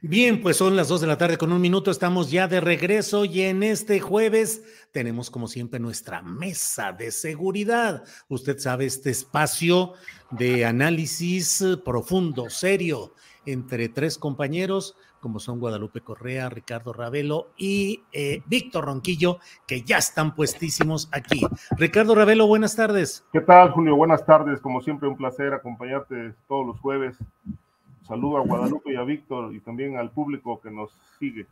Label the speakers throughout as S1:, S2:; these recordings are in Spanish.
S1: Bien, pues son las 2 de la tarde con un minuto, estamos ya de regreso y en este jueves tenemos como siempre nuestra mesa de seguridad. Usted sabe, este espacio de análisis profundo, serio, entre tres compañeros como son Guadalupe Correa, Ricardo Ravelo y eh, Víctor Ronquillo, que ya están puestísimos aquí. Ricardo Ravelo, buenas tardes.
S2: ¿Qué tal, Julio? Buenas tardes. Como siempre, un placer acompañarte todos los jueves. Saludo a Guadalupe y a Víctor y también al público que nos sigue.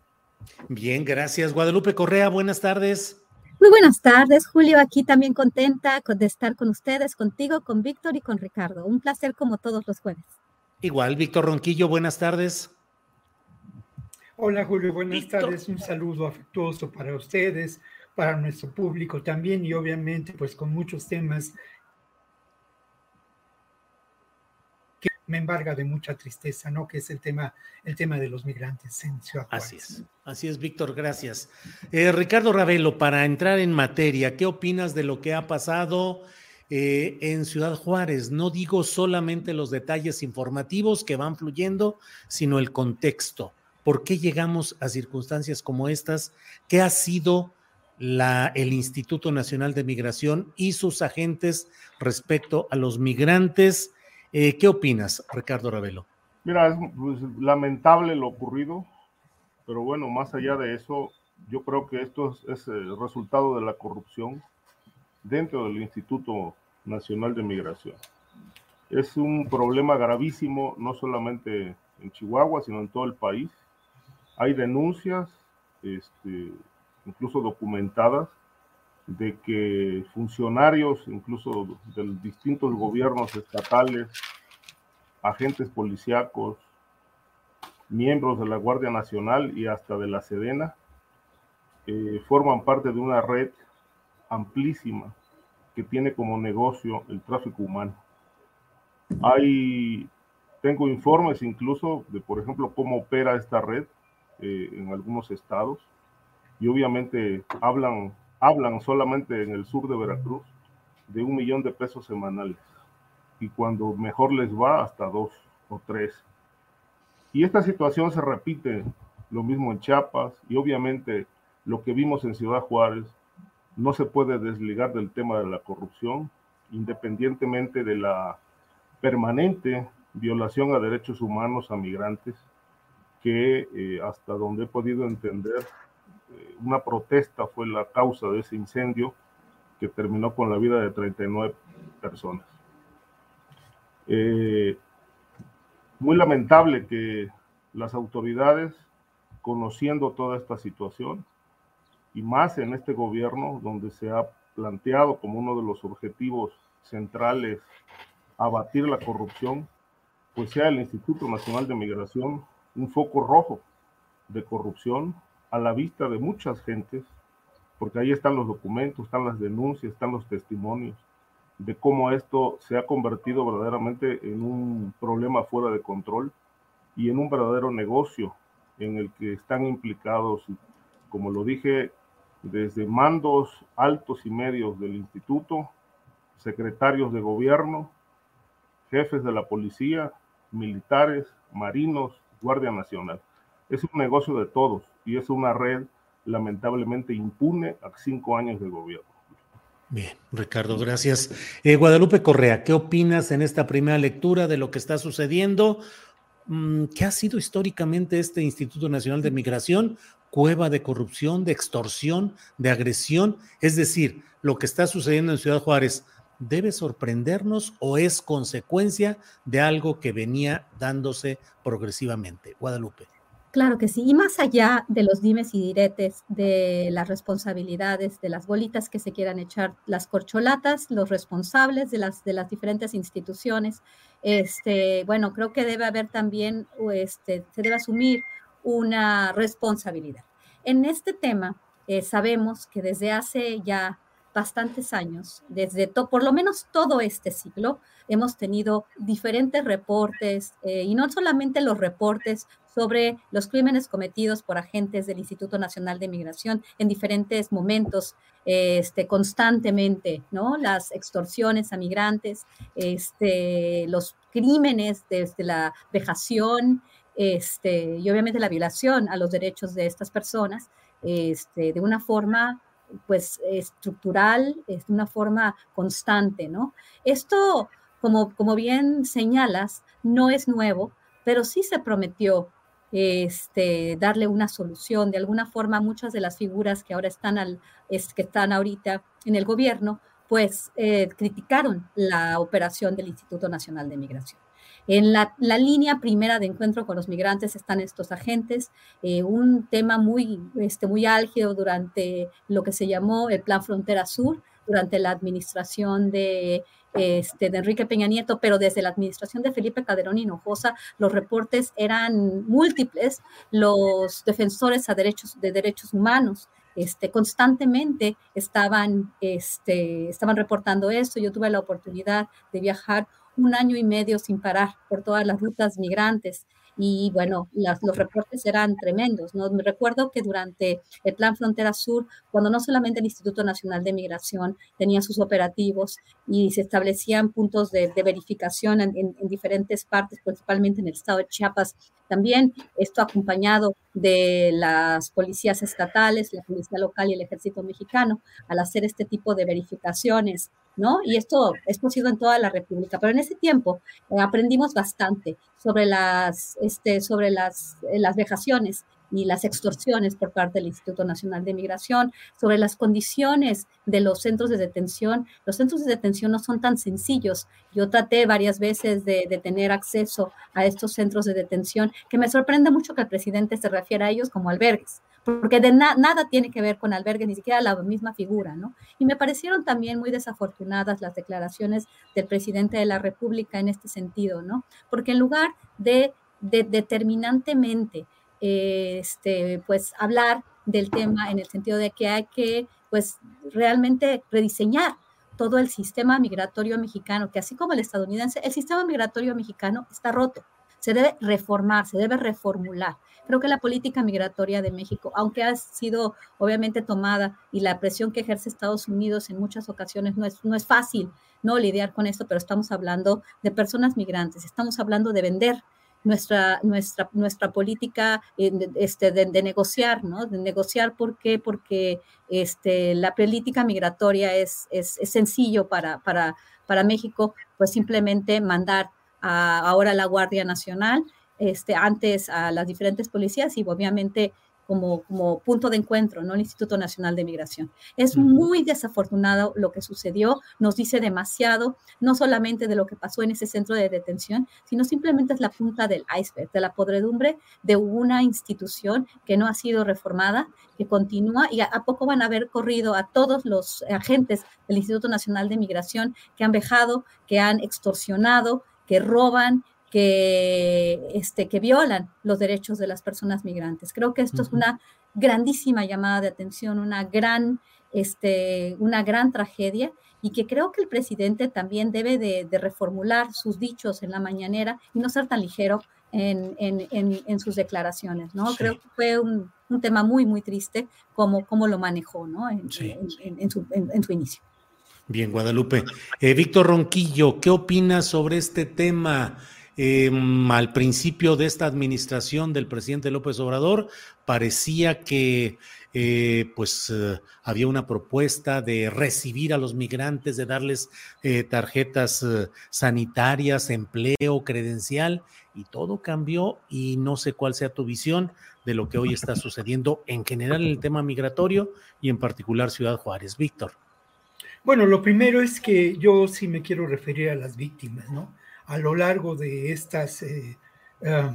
S1: Bien, gracias. Guadalupe Correa, buenas tardes.
S3: Muy buenas tardes, Julio. Aquí también contenta de estar con ustedes, contigo, con Víctor y con Ricardo. Un placer como todos los jueves.
S1: Igual, Víctor Ronquillo, buenas tardes.
S4: Hola Julio, buenas tardes. Un saludo afectuoso para ustedes, para nuestro público también y obviamente pues con muchos temas me embarga de mucha tristeza, ¿no? Que es el tema, el tema de los migrantes en Ciudad Juárez.
S1: Así es, así es, Víctor, gracias. Eh, Ricardo Ravelo, para entrar en materia, ¿qué opinas de lo que ha pasado eh, en Ciudad Juárez? No digo solamente los detalles informativos que van fluyendo, sino el contexto. ¿Por qué llegamos a circunstancias como estas? ¿Qué ha sido la, el Instituto Nacional de Migración y sus agentes respecto a los migrantes? Eh, ¿Qué opinas, Ricardo Ravelo?
S2: Mira, es pues, lamentable lo ocurrido, pero bueno, más allá de eso, yo creo que esto es, es el resultado de la corrupción dentro del Instituto Nacional de Migración. Es un problema gravísimo, no solamente en Chihuahua, sino en todo el país hay denuncias, este, incluso documentadas, de que funcionarios, incluso de distintos gobiernos estatales, agentes policíacos, miembros de la Guardia Nacional y hasta de la Sedena, eh, forman parte de una red amplísima que tiene como negocio el tráfico humano. Hay, tengo informes incluso de, por ejemplo, cómo opera esta red eh, en algunos estados y obviamente hablan, hablan solamente en el sur de Veracruz de un millón de pesos semanales y cuando mejor les va hasta dos o tres. Y esta situación se repite lo mismo en Chiapas y obviamente lo que vimos en Ciudad Juárez no se puede desligar del tema de la corrupción, independientemente de la permanente violación a derechos humanos a migrantes que eh, hasta donde he podido entender, una protesta fue la causa de ese incendio que terminó con la vida de 39 personas. Eh, muy lamentable que las autoridades, conociendo toda esta situación, y más en este gobierno donde se ha planteado como uno de los objetivos centrales abatir la corrupción, pues sea el Instituto Nacional de Migración un foco rojo de corrupción a la vista de muchas gentes, porque ahí están los documentos, están las denuncias, están los testimonios de cómo esto se ha convertido verdaderamente en un problema fuera de control y en un verdadero negocio en el que están implicados, como lo dije, desde mandos altos y medios del instituto, secretarios de gobierno, jefes de la policía, militares, marinos, Guardia Nacional. Es un negocio de todos y es una red lamentablemente impune a cinco años de gobierno.
S1: Bien, Ricardo, gracias. Eh, Guadalupe Correa, ¿qué opinas en esta primera lectura de lo que está sucediendo? Mm, ¿Qué ha sido históricamente este Instituto Nacional de Migración? Cueva de corrupción, de extorsión, de agresión. Es decir, lo que está sucediendo en Ciudad Juárez, ¿debe sorprendernos o es consecuencia de algo que venía dándose progresivamente? Guadalupe.
S3: Claro que sí, y más allá de los dimes y diretes, de las responsabilidades, de las bolitas que se quieran echar las corcholatas, los responsables de las, de las diferentes instituciones, este, bueno, creo que debe haber también, este, se debe asumir una responsabilidad. En este tema, eh, sabemos que desde hace ya bastantes años, desde por lo menos todo este siglo, hemos tenido diferentes reportes, eh, y no solamente los reportes sobre los crímenes cometidos por agentes del Instituto Nacional de Migración en diferentes momentos, este, constantemente, ¿no? Las extorsiones a migrantes, este, los crímenes desde la vejación, este, y obviamente la violación a los derechos de estas personas, este, de una forma pues estructural, es una forma constante, ¿no? Esto, como, como bien señalas, no es nuevo, pero sí se prometió este, darle una solución. De alguna forma, muchas de las figuras que ahora están, al, es, que están ahorita en el gobierno, pues eh, criticaron la operación del Instituto Nacional de Migración. En la, línea primera de encuentro con los migrantes están estos agentes, eh, un tema muy, este, muy álgido durante lo que se llamó el Plan Frontera Sur, durante la administración de, este, de Enrique Peña Nieto, pero desde la administración de Felipe Calderón Hinojosa los reportes eran múltiples, los defensores a derechos, de derechos humanos este, constantemente estaban, este, estaban reportando esto. Yo tuve la oportunidad de viajar un año y medio sin parar por todas las rutas migrantes y bueno, los reportes eran tremendos. ¿no? Me recuerdo que durante el Plan Frontera Sur, cuando no solamente el Instituto Nacional de Migración tenía sus operativos y se establecían puntos de, verificación en, en, diferentes partes, principalmente en el estado de Chiapas, también esto acompañado de las policías estatales, la policía local y el ejército mexicano, al hacer este tipo de verificaciones ¿no? Y esto es posible en toda la República, pero en ese tiempo eh, aprendimos bastante sobre las, este, sobre las, eh, las vejaciones y las extorsiones por parte del Instituto Nacional de Migración, sobre las condiciones de los centros de detención. Los centros de detención no son tan sencillos. Yo traté varias veces de, de tener acceso a estos centros de detención, que me sorprende mucho que el presidente se refiera a ellos como albergues porque de nada tiene que ver con albergues, ni siquiera la misma figura, ¿no? Y me parecieron también muy desafortunadas las declaraciones del presidente de la República en este sentido, ¿no? Porque en lugar de, determinantemente, este, pues, hablar del tema en el sentido de que hay que, pues, realmente rediseñar todo el sistema migratorio mexicano, que así como el estadounidense, el sistema migratorio mexicano está roto se debe reformar, se debe reformular. Creo que la política migratoria de México, aunque ha sido obviamente tomada y la presión que ejerce Estados Unidos en muchas ocasiones no es, no es fácil no lidiar con esto, pero estamos hablando de personas migrantes, estamos hablando de vender nuestra, nuestra, nuestra política eh, este, de, negociar, ¿no? De negociar, ¿por qué? Porque este, la política migratoria es, es, es sencillo para, para, para México, pues simplemente mandar ahora la Guardia Nacional, este, antes a las diferentes policías y obviamente como, como punto de encuentro, ¿no? El Instituto Nacional de Migración. Es muy desafortunado lo que sucedió, nos dice demasiado, no solamente de lo que pasó en ese centro de detención, sino simplemente es la punta del iceberg, de la podredumbre de una institución que no ha sido reformada, que continúa y a, a poco van a haber corrido a todos los agentes del Instituto Nacional de Migración que han vejado, que han extorsionado, que roban, que, este, que violan los derechos de las personas migrantes. Creo que esto es una grandísima llamada de atención, una gran, este, una gran tragedia y que creo que el presidente también debe de, reformular sus dichos en la mañanera y no ser tan ligero en, en, en, sus declaraciones, ¿no? Creo que fue un, un, tema muy, muy triste como, como lo manejó, ¿no? En, su, en su inicio.
S1: Bien, Guadalupe. Eh, Víctor Ronquillo, ¿qué opinas sobre este tema? Em, al principio de esta administración del presidente López Obrador parecía que eh, pues eh, había una propuesta de recibir a los migrantes, de darles eh, tarjetas sanitarias, empleo, credencial, y todo cambió y no sé cuál sea tu visión de lo que hoy está sucediendo en general en el tema migratorio y en particular Ciudad Juárez. Víctor.
S4: Bueno, lo primero es que yo sí me quiero referir a las víctimas, ¿no? A lo largo de estas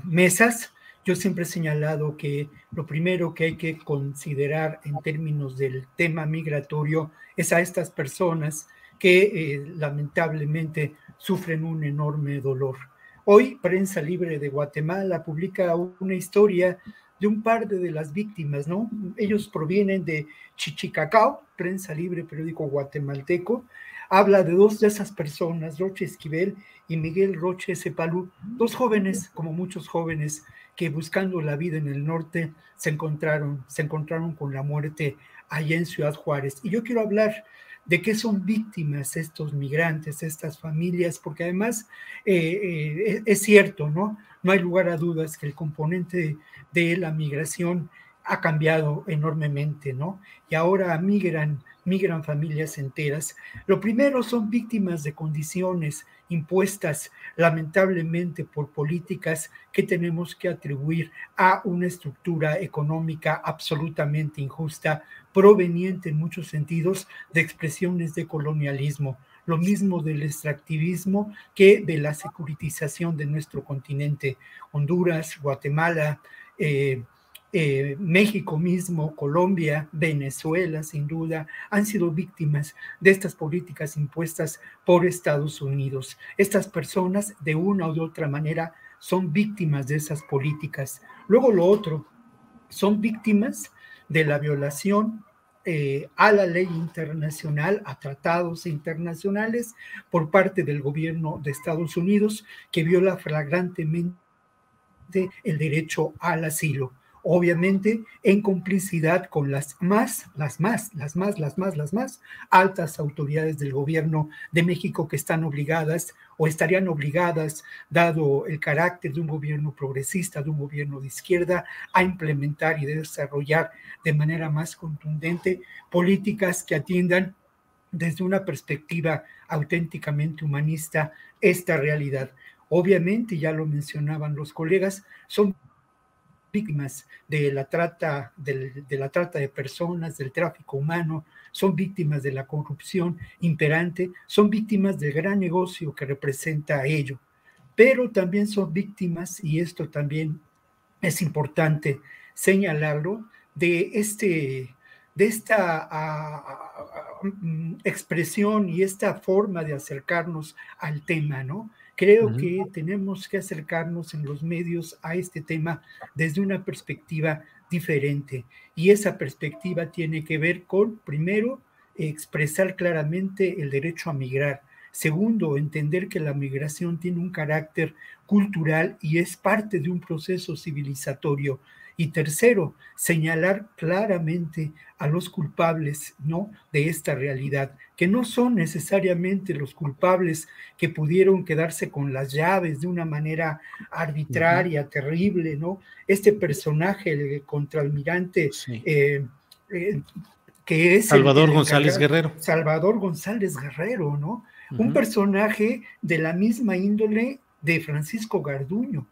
S4: mesas, yo siempre he señalado que lo primero que hay que considerar en términos del tema migratorio es a estas personas que eh, lamentablemente sufren un enorme dolor. Hoy Prensa Libre de Guatemala publica una historia de un par de, las víctimas, ¿no? Ellos provienen de Chichicacao, Prensa Libre, periódico guatemalteco, habla de dos de esas personas, Roche Esquivel y Miguel Roche Cepalú, dos jóvenes, como muchos jóvenes, que buscando la vida en el norte se encontraron, se encontraron con la muerte allá en Ciudad Juárez. Y yo quiero hablar de qué son víctimas estos migrantes, estas familias, porque además eh, eh, es cierto, ¿no? No hay lugar a dudas que el componente de la migración ha cambiado enormemente, ¿no? Y ahora migran, migran familias enteras. Lo primero son víctimas de condiciones impuestas lamentablemente por políticas que tenemos que atribuir a una estructura económica absolutamente injusta, proveniente en muchos sentidos de expresiones de colonialismo lo mismo del extractivismo que de la securitización de nuestro continente. Honduras, Guatemala, eh, eh, México mismo, Colombia, Venezuela, sin duda, han sido víctimas de estas políticas impuestas por Estados Unidos. Estas personas, de una u otra manera, son víctimas de esas políticas. Luego lo otro, son víctimas de la violación eh, a la ley internacional, a tratados internacionales por parte del gobierno de Estados Unidos, que viola flagrantemente el derecho al asilo obviamente en complicidad con las más, las más, las más, las más, las más altas autoridades del gobierno de México que están obligadas o estarían obligadas, dado el carácter de un gobierno progresista, de un gobierno de izquierda, a implementar y desarrollar de manera más contundente políticas que atiendan desde una perspectiva auténticamente humanista esta realidad. Obviamente, ya lo mencionaban los colegas, son víctimas de la trata, de personas, del tráfico humano, son víctimas de la corrupción imperante, son víctimas del gran negocio que representa ello, pero también son víctimas, y esto también es importante señalarlo, de este de esta mm, expresión y esta forma de acercarnos al tema, ¿no? Creo que tenemos que acercarnos en los medios a este tema desde una perspectiva diferente y esa perspectiva tiene que ver con, primero, expresar claramente el derecho a migrar. Segundo, entender que la migración tiene un carácter cultural y es parte de un proceso civilizatorio y tercero, señalar claramente a los culpables, ¿no? De esta realidad, que no son necesariamente los culpables que pudieron quedarse con las llaves de una manera arbitraria, terrible, ¿no? Este personaje, el contraalmirante, eh, eh, que es...
S1: Salvador González Guerrero.
S4: Salvador González Guerrero, ¿no? Un personaje de la misma índole de Francisco Garduño,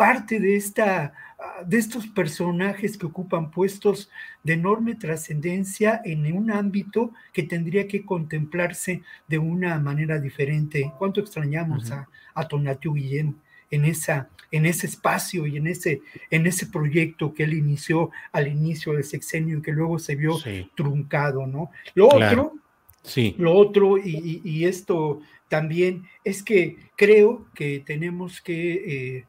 S4: parte de, esta, ah, de estos personajes que ocupan puestos de enorme trascendencia en un ámbito que tendría que contemplarse de una manera diferente. ¿Cuánto extrañamos a, a Tonatiuh Guillén en, esa, en ese espacio y en ese, en ese proyecto que él inició al inicio del sexenio y que luego se vio truncado, ¿no? Lo otro... Sí. Lo otro, y, esto también, es que creo que tenemos que eh,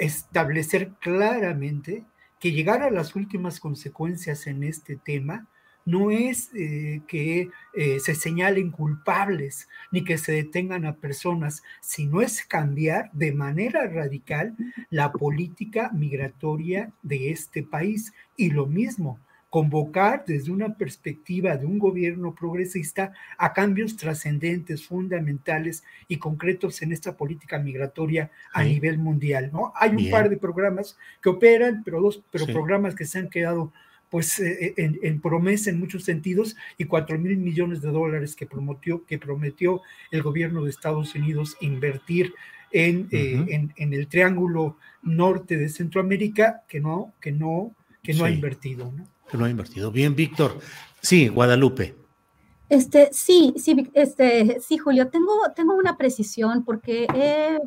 S4: establecer claramente que llegar a las últimas consecuencias en este tema no es eh, que eh, se señalen culpables ni que se detengan a personas, sino es cambiar de manera radical la política migratoria de este país. Y lo mismo, convocar desde una perspectiva de un gobierno progresista a cambios trascendentes, fundamentales y concretos en esta política migratoria a nivel mundial, ¿no? Hay un par de programas que operan, pero dos, pero programas que se han quedado pues eh, eh, en, promesa en muchos sentidos y cuatro mil millones de dólares que prometió, que prometió el gobierno de Estados Unidos invertir en, eh, en, el triángulo norte de Centroamérica que no, que no, que no ha invertido. ¿no?
S1: Que no ha invertido. Bien, Víctor. Sí, Guadalupe.
S3: Este, sí, sí, este, sí, Julio, tengo, tengo una precisión porque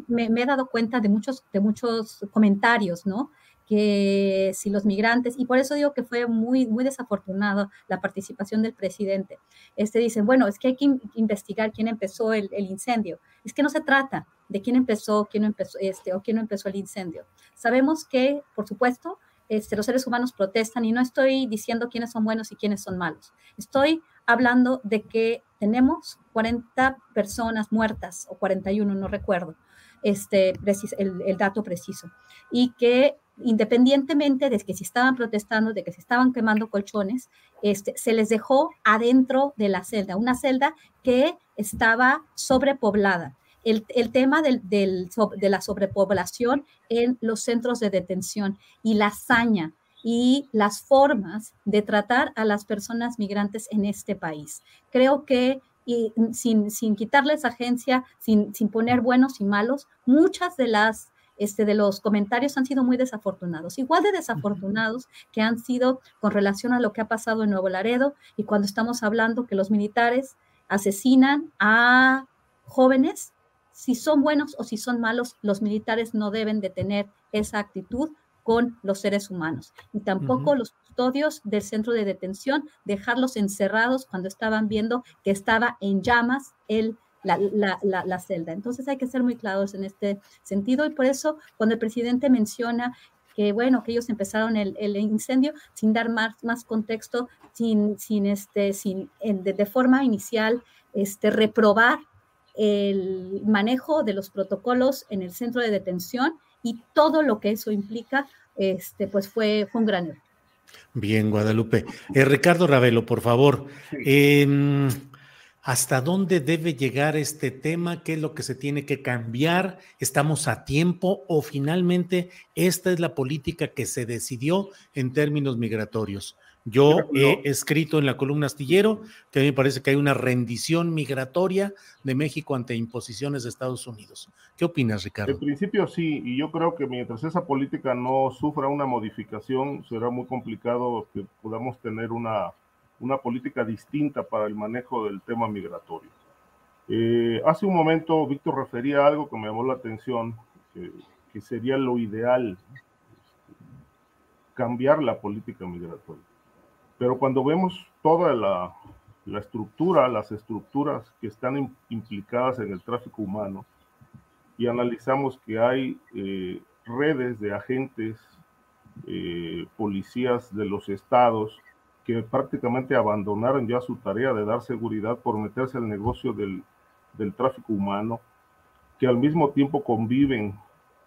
S3: me, me, he dado cuenta de muchos, de muchos comentarios, ¿no? que si los migrantes, y por eso digo que fue muy, muy desafortunado la participación del presidente, este, dicen, bueno, es que hay que investigar quién empezó el, incendio. Es que no se trata de quién empezó, quién empezó, este, o quién empezó el incendio. Sabemos que, por supuesto, este, los seres humanos protestan y no estoy diciendo quiénes son buenos y quiénes son malos. Estoy hablando de que tenemos 40 personas muertas o 41, no recuerdo este, el, el dato preciso, y que independientemente de que si estaban protestando, de que se estaban quemando colchones, este, se les dejó adentro de la celda, una celda que estaba sobrepoblada. El, tema del, de la sobrepoblación en los centros de detención y la hazaña y las formas de tratar a las personas migrantes en este país. Creo que y sin, sin quitarles agencia, sin, sin poner buenos y malos, muchas de las este, de los comentarios han sido muy desafortunados, igual de desafortunados que han sido con relación a lo que ha pasado en Nuevo Laredo y cuando estamos hablando que los militares asesinan a jóvenes, si son buenos o si son malos, los militares no deben de tener esa actitud con los seres humanos. Y tampoco los custodios del centro de detención dejarlos encerrados cuando estaban viendo que estaba en llamas el la, celda. Entonces hay que ser muy claros en este sentido. Y por eso cuando el presidente menciona que bueno, que ellos empezaron el, incendio sin dar más, más contexto, sin, sin este, sin, de, forma inicial, este, reprobar el manejo de los protocolos en el centro de detención y todo lo que eso implica, este, pues fue, fue un gran error.
S1: Bien, Guadalupe. Eh, Ricardo Ravelo, por favor. Em, ¿Hasta dónde debe llegar este tema? ¿Qué es lo que se tiene que cambiar? ¿Estamos a tiempo o finalmente esta es la política que se decidió en términos migratorios? Yo he escrito en la columna astillero que a mí me parece que hay una rendición migratoria de México ante imposiciones de Estados Unidos. ¿Qué opinas, Ricardo?
S2: En principio sí, y yo creo que mientras esa política no sufra una modificación, será muy complicado que podamos tener una una política distinta para el manejo del tema migratorio. Eh, hace un momento Víctor refería a algo que me llamó la atención, que sería lo ideal, cambiar la política migratoria. Pero cuando vemos toda la, la estructura, las estructuras que están implicadas en el tráfico humano, y analizamos que hay eh, redes de agentes, eh, policías de los estados, que prácticamente abandonaron ya su tarea de dar seguridad por meterse al negocio del, del tráfico humano, que al mismo tiempo conviven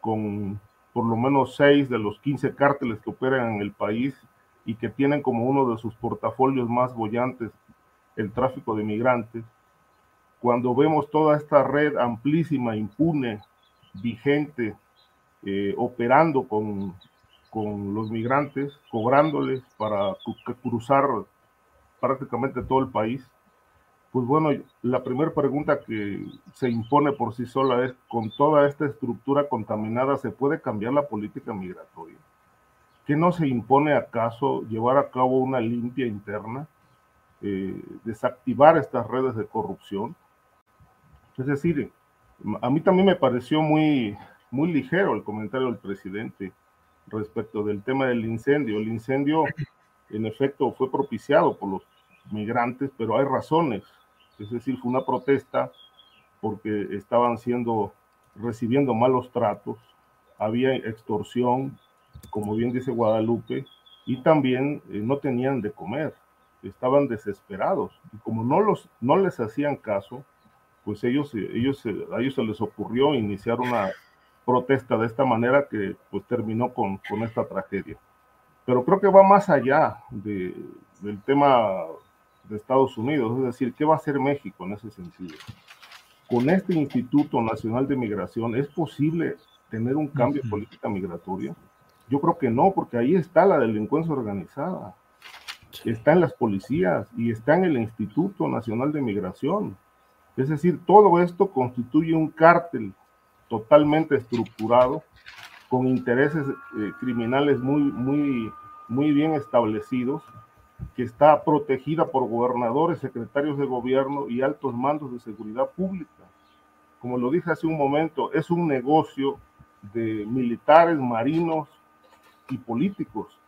S2: con por lo menos seis de los 15 cárteles que operan en el país y que tienen como uno de sus portafolios más bollantes el tráfico de migrantes, cuando vemos toda esta red amplísima, impune, vigente, eh, operando con con los migrantes, cobrándoles para cruzar prácticamente todo el país. Pues bueno, la primera pregunta que se impone por sí sola es, con toda esta estructura contaminada, ¿se puede cambiar la política migratoria? ¿Qué no se impone acaso llevar a cabo una limpia interna? Eh, desactivar estas redes de corrupción. Es decir, a mí también me pareció muy, muy ligero el comentario del presidente respecto del tema del incendio. El incendio, en efecto, fue propiciado por los migrantes, pero hay razones. Es decir, fue una protesta porque estaban siendo, recibiendo malos tratos, había extorsión, como bien dice Guadalupe, y también eh, no tenían de comer, estaban desesperados. Y como no, los, no les hacían caso, pues ellos, ellos, a ellos se les ocurrió iniciar una protesta de esta manera que pues terminó con, con esta tragedia. Pero creo que va más allá de, del tema de Estados Unidos, es decir, ¿qué va a hacer México en ese sentido? Con este Instituto Nacional de Migración, ¿es posible tener un cambio de política migratoria? Yo creo que no, porque ahí está la delincuencia organizada, está en las policías y está en el Instituto Nacional de Migración. Es decir, todo esto constituye un cártel totalmente estructurado, con intereses eh, criminales muy, muy, muy bien establecidos, que está protegida por gobernadores, secretarios de gobierno y altos mandos de seguridad pública. Como lo dije hace un momento, es un negocio de militares, marinos y políticos.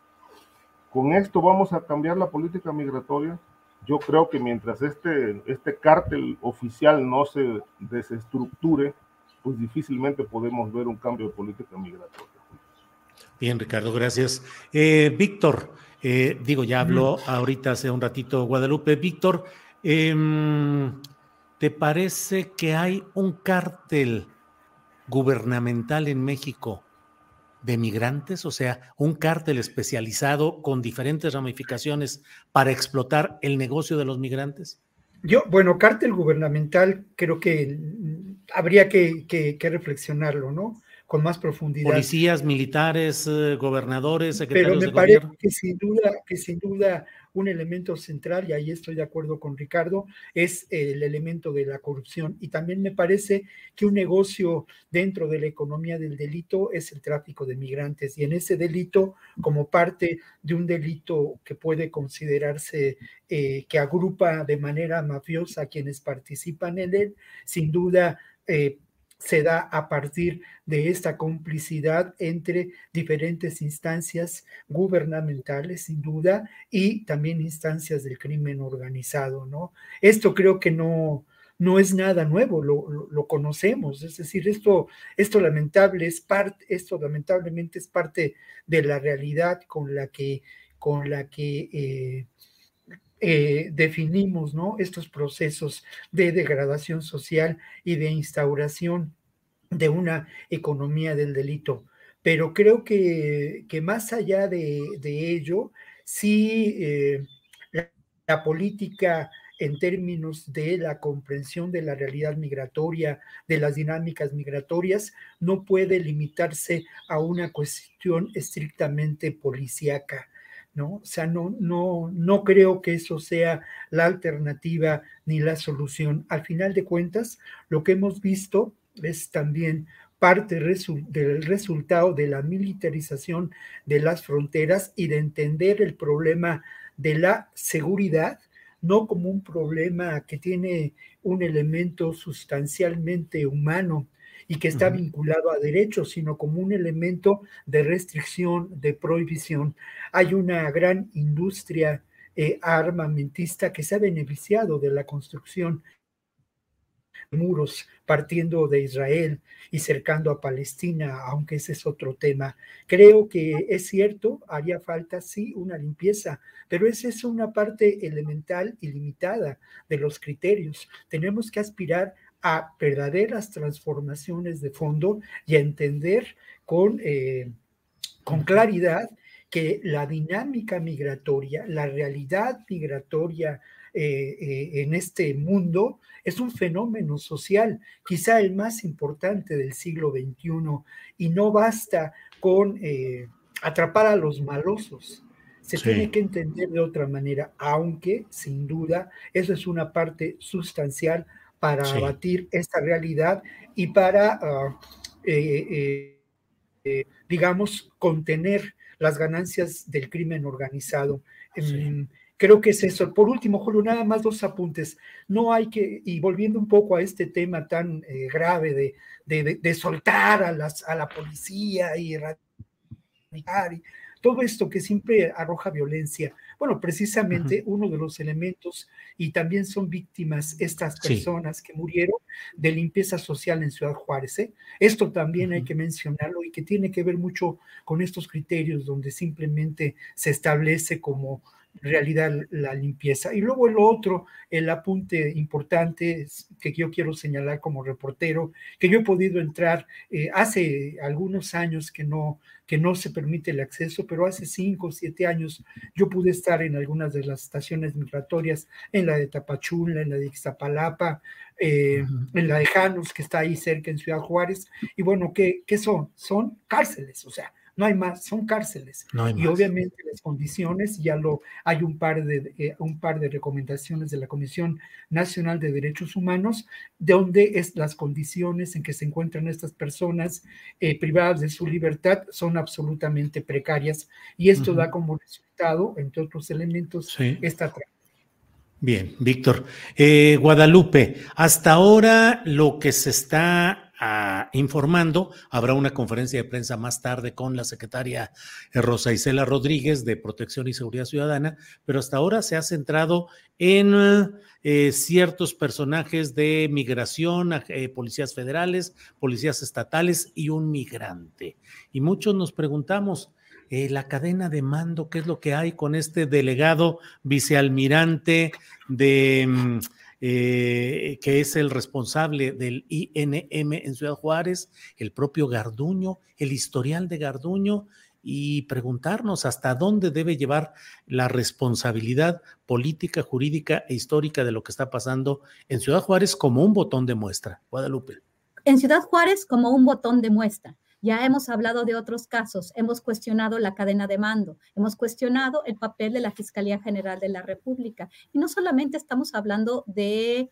S2: Con esto vamos a cambiar la política migratoria. Yo creo que mientras este, este cártel oficial no se desestructure, pues difícilmente podemos ver un cambio de política migratoria.
S1: Bien, Ricardo, gracias. Eh, Víctor, eh, digo, ya habló ahorita hace un ratito Guadalupe. Víctor, em, ¿te parece que hay un cártel gubernamental en México de migrantes? O sea, un cártel especializado con diferentes ramificaciones para explotar el negocio de los migrantes?
S4: Yo, bueno, cártel gubernamental creo que habría que, que reflexionarlo, ¿no? con más profundidad.
S1: Policías, militares, eh, gobernadores,
S4: secretarios Pero me parece que sin duda, que sin duda un elemento central, y ahí estoy de acuerdo con Ricardo, es el elemento de la corrupción. Y también me parece que un negocio dentro de la economía del delito es el tráfico de migrantes. Y en ese delito, como parte de un delito que puede considerarse eh, que agrupa de manera mafiosa a quienes participan en él, sin duda eh, se da a partir de esta complicidad entre diferentes instancias gubernamentales, sin duda, y también instancias del crimen organizado, ¿no? Esto creo que no, no es nada nuevo, lo, conocemos, es decir, esto, esto, lamentable es parte, esto lamentablemente es parte de la realidad con la que, con la que eh, eh, definimos ¿no? estos procesos de degradación social y de instauración de una economía del delito. Pero creo que, más allá de, ello, sí eh, la, política en términos de la comprensión de la realidad migratoria, de las dinámicas migratorias, no puede limitarse a una cuestión estrictamente policíaca. ¿No? O sea, no, no, no creo que eso sea la alternativa ni la solución. Al final de cuentas, lo que hemos visto es también parte del resultado de la militarización de las fronteras y de entender el problema de la seguridad no como un problema que tiene un elemento sustancialmente humano, y que está vinculado a derechos, sino como un elemento de restricción, de prohibición. Hay una gran industria eh, armamentista que se ha beneficiado de la construcción de muros partiendo de Israel y cercando a Palestina, aunque ese es otro tema. Creo que es cierto, haría falta sí una limpieza, pero esa es una parte elemental y limitada de los criterios. Tenemos que aspirar a verdaderas transformaciones de fondo y a entender con, eh, con claridad que la dinámica migratoria, la realidad migratoria eh, eh, en este mundo es un fenómeno social, quizá el más importante del siglo XXI, y no basta con atrapar a los malosos. Se tiene que entender de otra manera, aunque sin duda eso es una parte sustancial para abatir esta realidad y para, ah, eh, eh, eh, digamos, contener las ganancias del crimen organizado. Em, creo que es eso. Por último, Julio, nada más dos apuntes. No hay que, y volviendo un poco a este tema tan grave de, de, soltar a, las, a la policía y erradicar, y todo esto que siempre arroja violencia. Bueno, precisamente uno de los elementos, y también son víctimas estas personas que murieron de limpieza social en Ciudad Juárez. ¿eh? Esto también hay que mencionarlo y que tiene que ver mucho con estos criterios donde simplemente se establece como realidad la limpieza. Y luego el otro, el apunte importante que yo quiero señalar como reportero, que yo he podido entrar eh, hace algunos años que no, que no se permite el acceso, pero hace cinco o siete años yo pude estar en algunas de las estaciones migratorias, en la de Tapachula, en la de Ixtapalapa, eh, en la de Janos, que está ahí cerca en Ciudad Juárez. Y bueno, ¿qué, ¿qué son? Son cárceles, o sea, no hay más, son cárceles. y obviamente las condiciones, ya lo hay un par de eh, un par de recomendaciones de la Comisión Nacional de Derechos Humanos, donde es las condiciones en que se encuentran estas personas eh, privadas de su libertad son absolutamente precarias. Y esto da como resultado, entre otros elementos, esta
S1: Bien, Víctor. Eh, Guadalupe, hasta ahora lo que se está informando. Habrá una conferencia de prensa más tarde con la secretaria eh, Rosa Isela Rodríguez de Protección y Seguridad Ciudadana, pero hasta ahora se ha centrado en eh, ciertos personajes de migración, eh, policías federales, policías estatales y un migrante. Y muchos nos preguntamos, la cadena de mando, ¿qué es lo que hay con este delegado vicealmirante de... Eh, que es el responsable del INM en Ciudad Juárez, el propio Garduño, el historial de Garduño y preguntarnos hasta dónde debe llevar la responsabilidad política, jurídica e histórica de lo que está pasando en Ciudad Juárez como un botón de muestra. Guadalupe.
S3: En Ciudad Juárez como un botón de muestra. Ya hemos hablado de otros casos, hemos cuestionado la cadena de mando, hemos cuestionado el papel de la Fiscalía General de la República. Y no solamente estamos hablando de,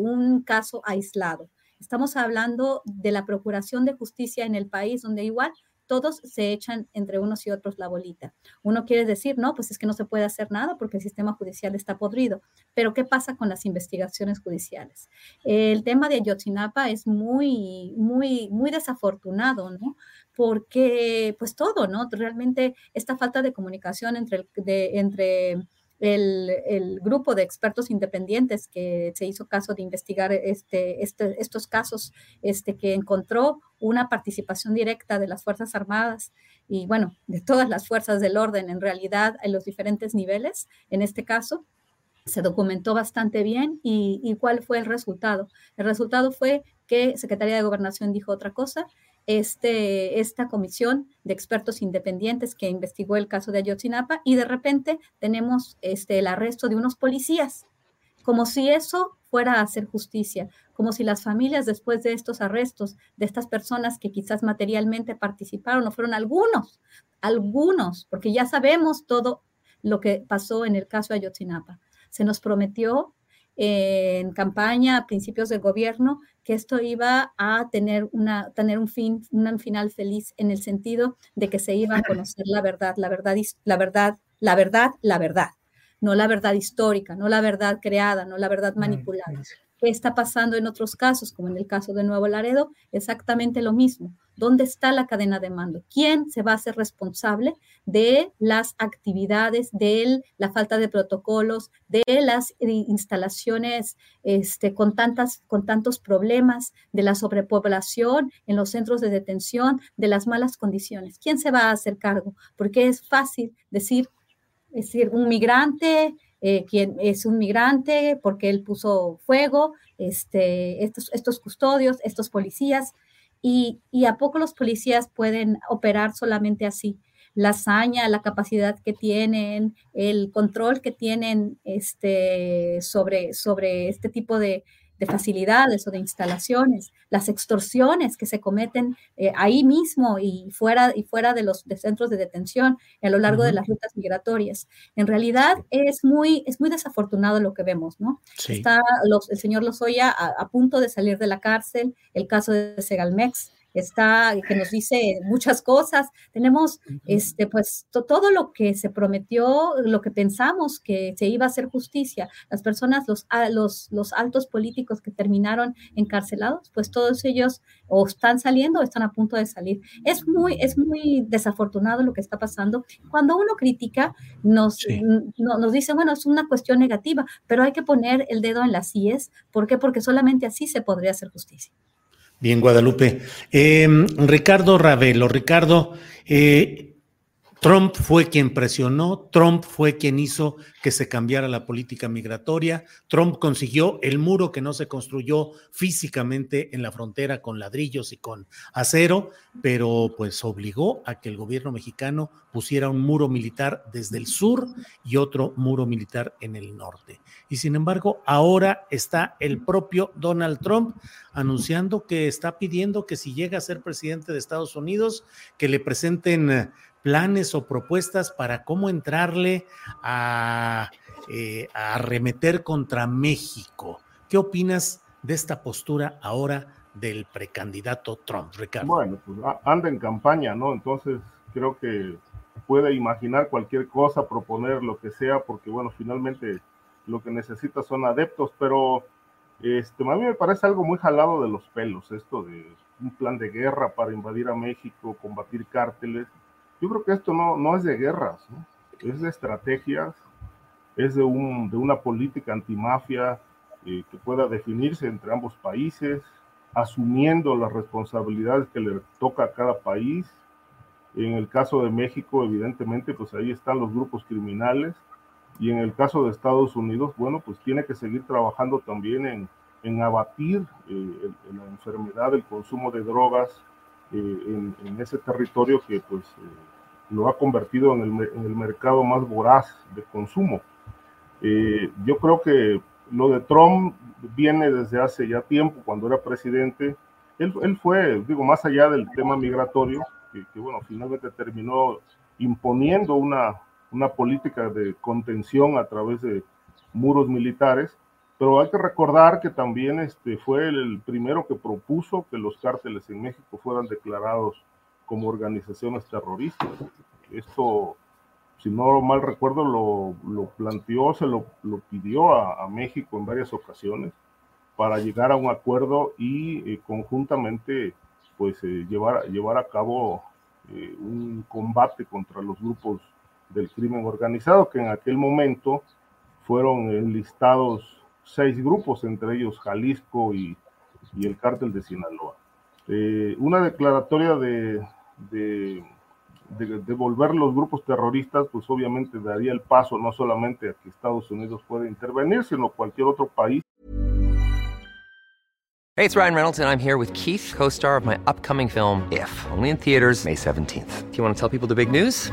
S3: un caso aislado, estamos hablando de la Procuración de Justicia en el país, donde igual todos se echan entre unos y otros la bolita. Uno quiere decir, no, pues es que no se puede hacer nada porque el sistema judicial está podrido. Pero ¿qué pasa con las investigaciones judiciales? El tema de Ayotzinapa es muy, muy, muy desafortunado, ¿no? Porque, pues todo, ¿no? Realmente esta falta de comunicación entre, de, entre el, grupo de expertos independientes que se hizo caso de investigar este, este, estos casos, este, que encontró una participación directa de las Fuerzas Armadas y, bueno, de todas las fuerzas del orden en realidad en los diferentes niveles, en este caso, se documentó bastante bien y, y cuál fue el resultado. El resultado fue que Secretaría de Gobernación dijo otra cosa este, esta comisión de expertos independientes que investigó el caso de Ayotzinapa y de repente tenemos este, el arresto de unos policías, como si eso fuera a hacer justicia, como si las familias después de estos arrestos, de estas personas que quizás materialmente participaron, o fueron algunos, algunos, porque ya sabemos todo lo que pasó en el caso de Ayotzinapa. Se nos prometió en campaña a principios del gobierno que esto iba a tener, una, tener un, fin, un final feliz en el sentido de que se iba a conocer la verdad, la verdad, la verdad, la verdad, la verdad, no la verdad histórica, no la verdad creada, no la verdad manipulada. ¿Qué está pasando en otros casos, como en el caso de Nuevo Laredo? Exactamente lo mismo. ¿Dónde está la cadena de mando? ¿Quién se va a hacer responsable de las actividades, de la falta de protocolos, de las instalaciones este, con, tantas, con tantos problemas, de la sobrepoblación en los centros de detención, de las malas condiciones? ¿Quién se va a hacer cargo? Porque es fácil decir, decir un migrante eh, quien es un migrante porque él puso fuego, este, estos, estos custodios, estos policías, y, y, a poco los policías pueden operar solamente así. La hazaña, la capacidad que tienen, el control que tienen este, sobre, sobre este tipo de, de facilidades o de instalaciones, las extorsiones que se cometen eh, ahí mismo y fuera, y fuera de los centros de detención a lo largo de las rutas migratorias. En realidad es muy, es muy desafortunado lo que vemos, ¿no? Está el señor Lozoya a, a, punto de salir de la cárcel, el caso de Segalmex, está, que nos dice muchas cosas. Tenemos este, pues todo lo que se prometió, lo que pensamos que se iba a hacer justicia. Las personas, los, los, los altos políticos que terminaron encarcelados, pues todos ellos o están saliendo o están a punto de salir. Es muy, es muy desafortunado lo que está pasando. Cuando uno critica, nos, nos dice, bueno, es una cuestión negativa, pero hay que poner el dedo en las IES. ¿Por qué? Porque solamente así se podría hacer justicia.
S1: Bien, Guadalupe. Em, Ricardo Ravelo, Ricardo, eh, Trump fue quien presionó, Trump fue quien hizo que se cambiara la política migratoria, Trump consiguió el muro que no se construyó físicamente en la frontera con ladrillos y con acero, pero pues obligó a que el gobierno mexicano pusiera un muro militar desde el sur y otro muro militar en el norte. Y sin embargo, ahora está el propio Donald Trump anunciando que está pidiendo que si llega a ser presidente de Estados Unidos, que le presenten planes o propuestas para cómo entrarle a, eh, arremeter contra México. ¿Qué opinas de esta postura ahora del precandidato Trump, Ricardo?
S2: Bueno, pues anda en campaña, ¿no? Entonces creo que puede imaginar cualquier cosa, proponer lo que sea, porque bueno, finalmente lo que necesita son adeptos, pero este, a mí me parece algo muy jalado de los pelos, esto de un plan de guerra para invadir a México, combatir cárteles. Yo creo que esto no, no es de guerras, es de estrategias, es de, un, de una política antimafia eh, que pueda definirse entre ambos países, asumiendo las responsabilidades que le toca a cada país. En el caso de México, evidentemente, pues ahí están los grupos criminales. Y en el caso de Estados Unidos, bueno, pues tiene que seguir trabajando también en, en abatir eh, la enfermedad, el consumo de drogas eh, en, en, ese territorio que pues lo ha convertido en el, en el mercado más voraz de consumo. Eh, yo creo que lo de Trump viene desde hace ya tiempo, cuando era presidente. Él, él fue, digo, más allá del tema migratorio, que, bueno, finalmente terminó imponiendo una, una política de contención a través de muros militares, pero hay que recordar que también este, fue el primero que propuso que los cárteles en México fueran declarados como organizaciones terroristas. Esto, si no mal recuerdo, lo, lo planteó, se lo, lo pidió a, a, México en varias ocasiones para llegar a un acuerdo y eh, conjuntamente pues eh, llevar, llevar a cabo eh, un combate contra los grupos del crimen organizado, que en aquel momento fueron enlistados seis grupos, entre ellos Jalisco y, y el cártel de Sinaloa. Eh, una declaratoria de, de, de, los grupos terroristas, pues obviamente daría el paso no solamente a que Estados Unidos pueda intervenir, sino cualquier otro país.
S5: Hey, it's Ryan Reynolds, and I'm here with Keith, co star of my upcoming film, If, only in theaters, May 17th. Do you want to tell people the big news?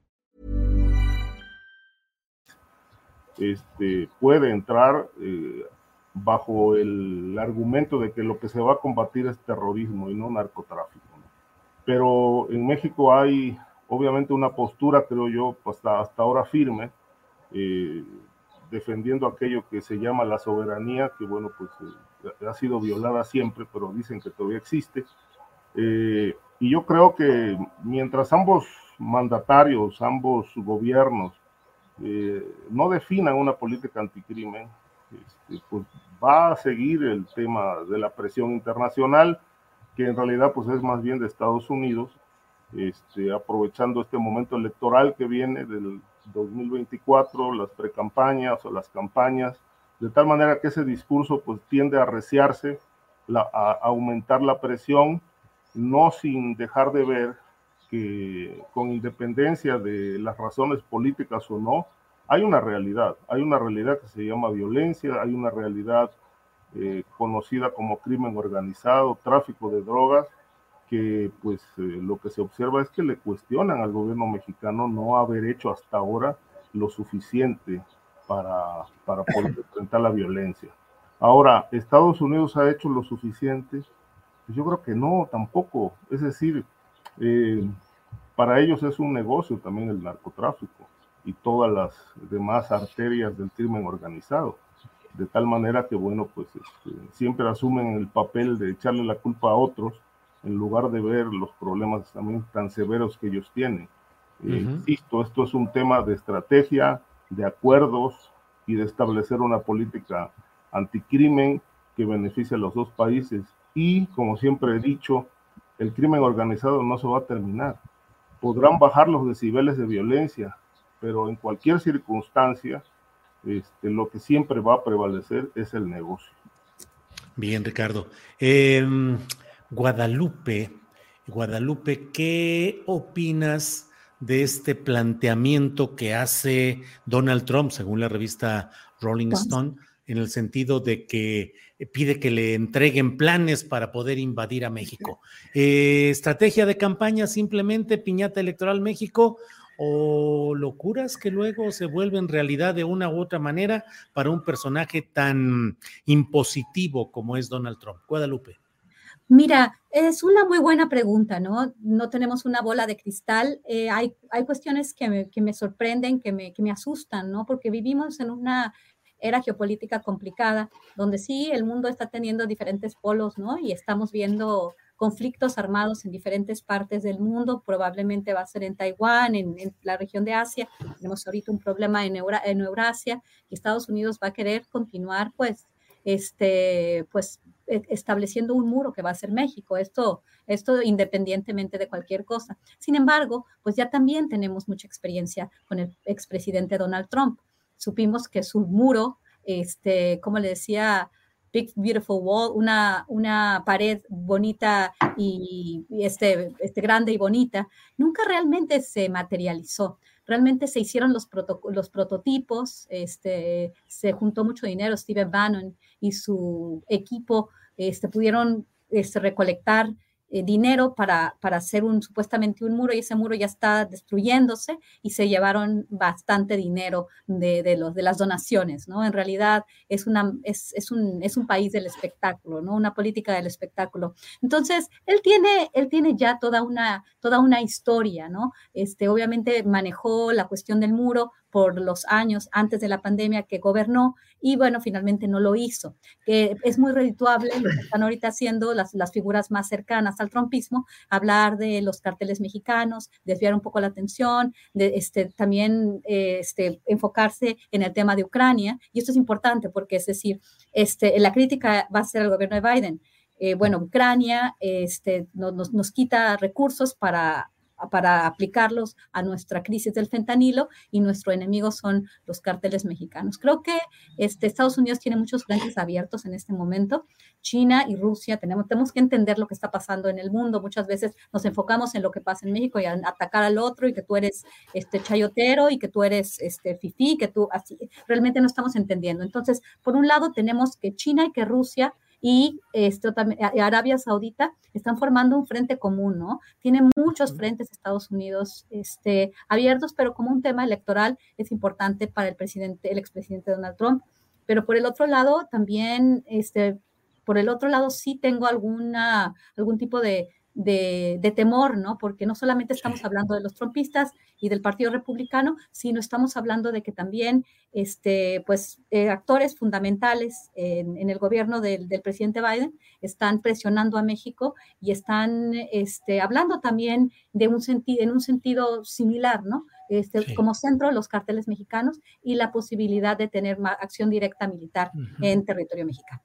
S2: Este, puede entrar eh, bajo el argumento de que lo que se va a combatir es terrorismo y no narcotráfico. ¿no? Pero en México hay obviamente una postura, creo yo, hasta, hasta ahora firme, eh, defendiendo aquello que se llama la soberanía, que bueno, pues eh, ha sido violada siempre, pero dicen que todavía existe. Eh, y yo creo que mientras ambos mandatarios, ambos gobiernos, eh, no definan una política anticrimen, este, pues va a seguir el tema de la presión internacional, que en realidad pues es más bien de Estados Unidos, este, aprovechando este momento electoral que viene del 2024, las precampañas o las campañas, de tal manera que ese discurso pues tiende a reciarse, la, a aumentar la presión, no sin dejar de ver que con independencia de las razones políticas o no, hay una realidad, hay una realidad que se llama violencia, hay una realidad eh, conocida como crimen organizado, tráfico de drogas, que pues eh, lo que se observa es que le cuestionan al gobierno mexicano no haber hecho hasta ahora lo suficiente para, para poder enfrentar la violencia. Ahora, ¿Estados Unidos ha hecho lo suficiente? Pues yo creo que no, tampoco. Es decir, eh, para ellos es un negocio también el narcotráfico y todas las demás arterias del crimen organizado. De tal manera que, bueno, pues este, siempre asumen el papel de echarle la culpa a otros en lugar de ver los problemas también tan severos que ellos tienen. Eh, insisto, esto es un tema de estrategia, de acuerdos y de establecer una política anticrimen que beneficie a los dos países. Y, como siempre he dicho, el crimen organizado no se va a terminar. Podrán bajar los decibeles de violencia, pero en cualquier circunstancia, este, lo que siempre va a prevalecer es el negocio.
S1: Bien, Ricardo. Em, Guadalupe, Guadalupe, ¿qué opinas de este planteamiento que hace Donald Trump, según la revista Rolling Stone? En el sentido de que eh, pide que le entreguen planes para poder invadir a México. Eh, ¿Estrategia de campaña simplemente piñata electoral México o locuras que luego se vuelven realidad de una u otra manera para un personaje tan impositivo como es Donald Trump? Guadalupe.
S3: Mira, es una muy buena pregunta, ¿no? No tenemos una bola de cristal. Eh, hay, hay cuestiones que me, que me sorprenden, que me, que me asustan, ¿no? Porque vivimos en una era geopolítica complicada, donde sí el mundo está teniendo diferentes polos, ¿no? Y estamos viendo conflictos armados en diferentes partes del mundo, probablemente va a ser en Taiwán, en, la región de Asia, tenemos ahorita un problema en, en Eurasia, y Estados Unidos va a querer continuar, pues, este, pues, e, estableciendo un muro que va a ser México, esto, esto independientemente de cualquier cosa. Sin embargo, pues ya también tenemos mucha experiencia con el expresidente Donald Trump supimos que su muro, este, como le decía, Big Beautiful Wall, una, una pared bonita y, este, este, grande y bonita, nunca realmente se materializó. Realmente se hicieron los, los prototipos, este, se juntó mucho dinero, Steven Bannon y su equipo este, pudieron este, recolectar eh, dinero para, para hacer un supuestamente un muro y ese muro ya está destruyéndose y se llevaron bastante dinero de, de, los, de las donaciones, ¿no? En realidad es, una, es, es, un, es un país del espectáculo, ¿no? Una política del espectáculo. Entonces, él tiene, él tiene ya toda una, toda una historia, ¿no? Este, obviamente manejó la cuestión del muro, por los años antes de la pandemia que gobernó y bueno, finalmente no lo hizo. Es muy redituable lo que están ahorita haciendo las, las figuras más cercanas al trompismo, hablar de los carteles mexicanos, desviar un poco la atención, de, este, también este, enfocarse en el tema de Ucrania. Y esto es importante porque es decir, este, la crítica va a ser al gobierno de Biden. Eh, bueno, Ucrania este, nos, nos quita recursos para para aplicarlos a nuestra crisis del fentanilo y nuestro enemigo son los cárteles mexicanos. Creo que este, Estados Unidos tiene muchos frentes abiertos en este momento. China y Rusia tenemos, tenemos que entender lo que está pasando en el mundo. Muchas veces nos enfocamos en lo que pasa en México y atacar al otro y que tú eres este chayotero y que tú eres este fifí, que tú así realmente no estamos entendiendo. Entonces, por un lado tenemos que China y que Rusia y esto también, Arabia Saudita están formando un frente común, ¿no? Tiene muchos frentes Estados Unidos este, abiertos, pero como un tema electoral es importante para el presidente, el expresidente Donald Trump. Pero por el otro lado, también, este, por el otro lado, sí tengo alguna, algún tipo de, de, temor, ¿no? Porque no solamente estamos hablando de los trompistas y del Partido Republicano, sino estamos hablando de que también, este, pues, eh, actores fundamentales en, el gobierno del, presidente Biden están presionando a México y están, este, hablando también de un sentido, en un sentido similar, ¿no? Este, como centro los carteles mexicanos y la posibilidad de tener acción directa militar en territorio mexicano.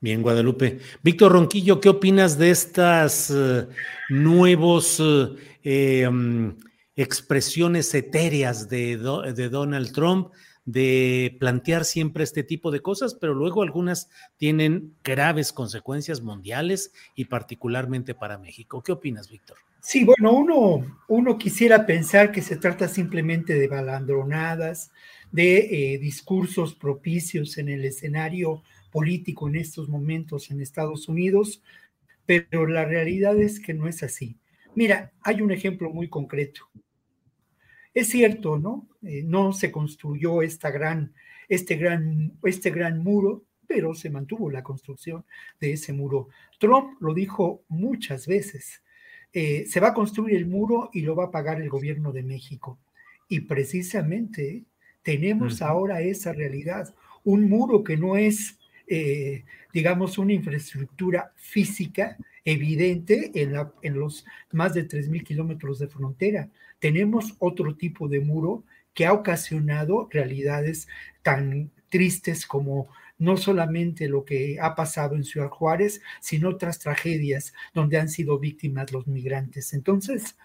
S1: Bien, Guadalupe. Víctor Ronquillo, ¿qué opinas de estas eh, nuevos eh, em, expresiones etéreas de, Donald Trump de plantear siempre este tipo de cosas, pero luego algunas tienen graves consecuencias mundiales y particularmente para México? ¿Qué opinas, Víctor?
S4: Sí, bueno, uno, uno quisiera pensar que se trata simplemente de balandronadas, de eh, discursos propicios en el escenario político en estos momentos en Estados Unidos, pero la realidad es que no es así. Mira, hay un ejemplo muy concreto. Es cierto, ¿no? Eh, no se construyó esta gran, este, gran, este gran muro pero se mantuvo la construcción de ese muro. Trump lo dijo muchas veces, eh, se va a construir el muro y lo va a pagar el gobierno de México. Y precisamente tenemos ahora esa realidad, un muro que no es, eh, digamos, una infraestructura física evidente en, en los más de 3.000 kilómetros de frontera. Tenemos otro tipo de muro que ha ocasionado realidades tan tristes como no solamente lo que ha pasado en Ciudad Juárez, sino otras tragedias donde han sido víctimas los migrantes. Entonces,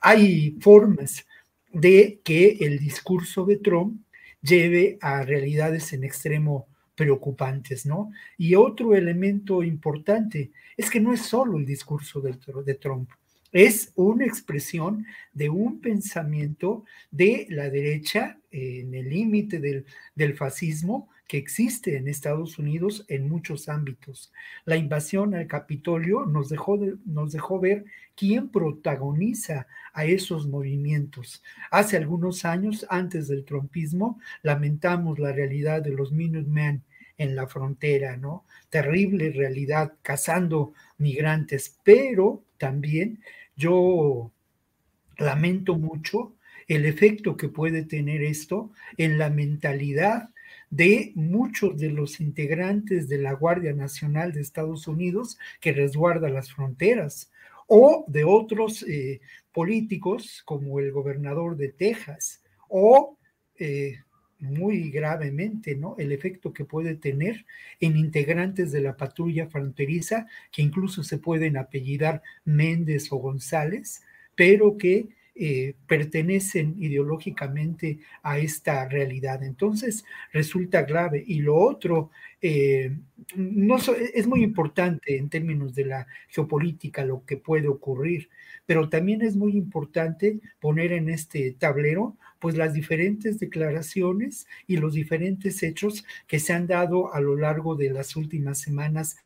S4: hay formas de que el discurso de Trump lleve a realidades en extremo preocupantes, ¿no? Y otro elemento importante es que no es solo el discurso de, Trump, es una expresión de un pensamiento de la derecha en el límite del, del, fascismo que existe en Estados Unidos en muchos ámbitos. La invasión al Capitolio nos dejó, nos dejó ver quién protagoniza a esos movimientos. Hace algunos años, antes del trumpismo, lamentamos la realidad de los Minutemen en la frontera, ¿no? Terrible realidad, cazando migrantes, pero también yo lamento mucho el efecto que puede tener esto en la mentalidad de muchos de los integrantes de la Guardia Nacional de Estados Unidos que resguarda las fronteras o de otros eh, políticos como el gobernador de Texas o eh, muy gravemente, ¿no? El efecto que puede tener en integrantes de la patrulla fronteriza que incluso se pueden apellidar Méndez o González, pero que eh, pertenecen ideológicamente a esta realidad. Entonces resulta grave. Y lo otro, eh, no, es muy importante en términos de la geopolítica lo que puede ocurrir, pero también es muy importante poner en este tablero pues las diferentes declaraciones y los diferentes hechos que se han dado a lo largo de las últimas semanas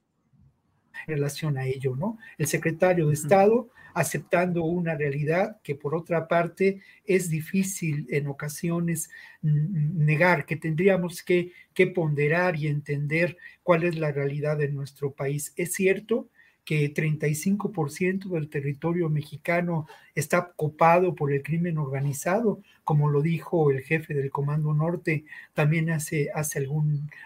S4: en relación a ello, ¿no? El secretario de Estado aceptando una realidad que por otra parte es difícil en ocasiones negar, que tendríamos que, que ponderar y entender cuál es la realidad de nuestro país. Es cierto que 35% del territorio mexicano está copado por el crimen organizado, como lo dijo el jefe del Comando Norte también hace, hace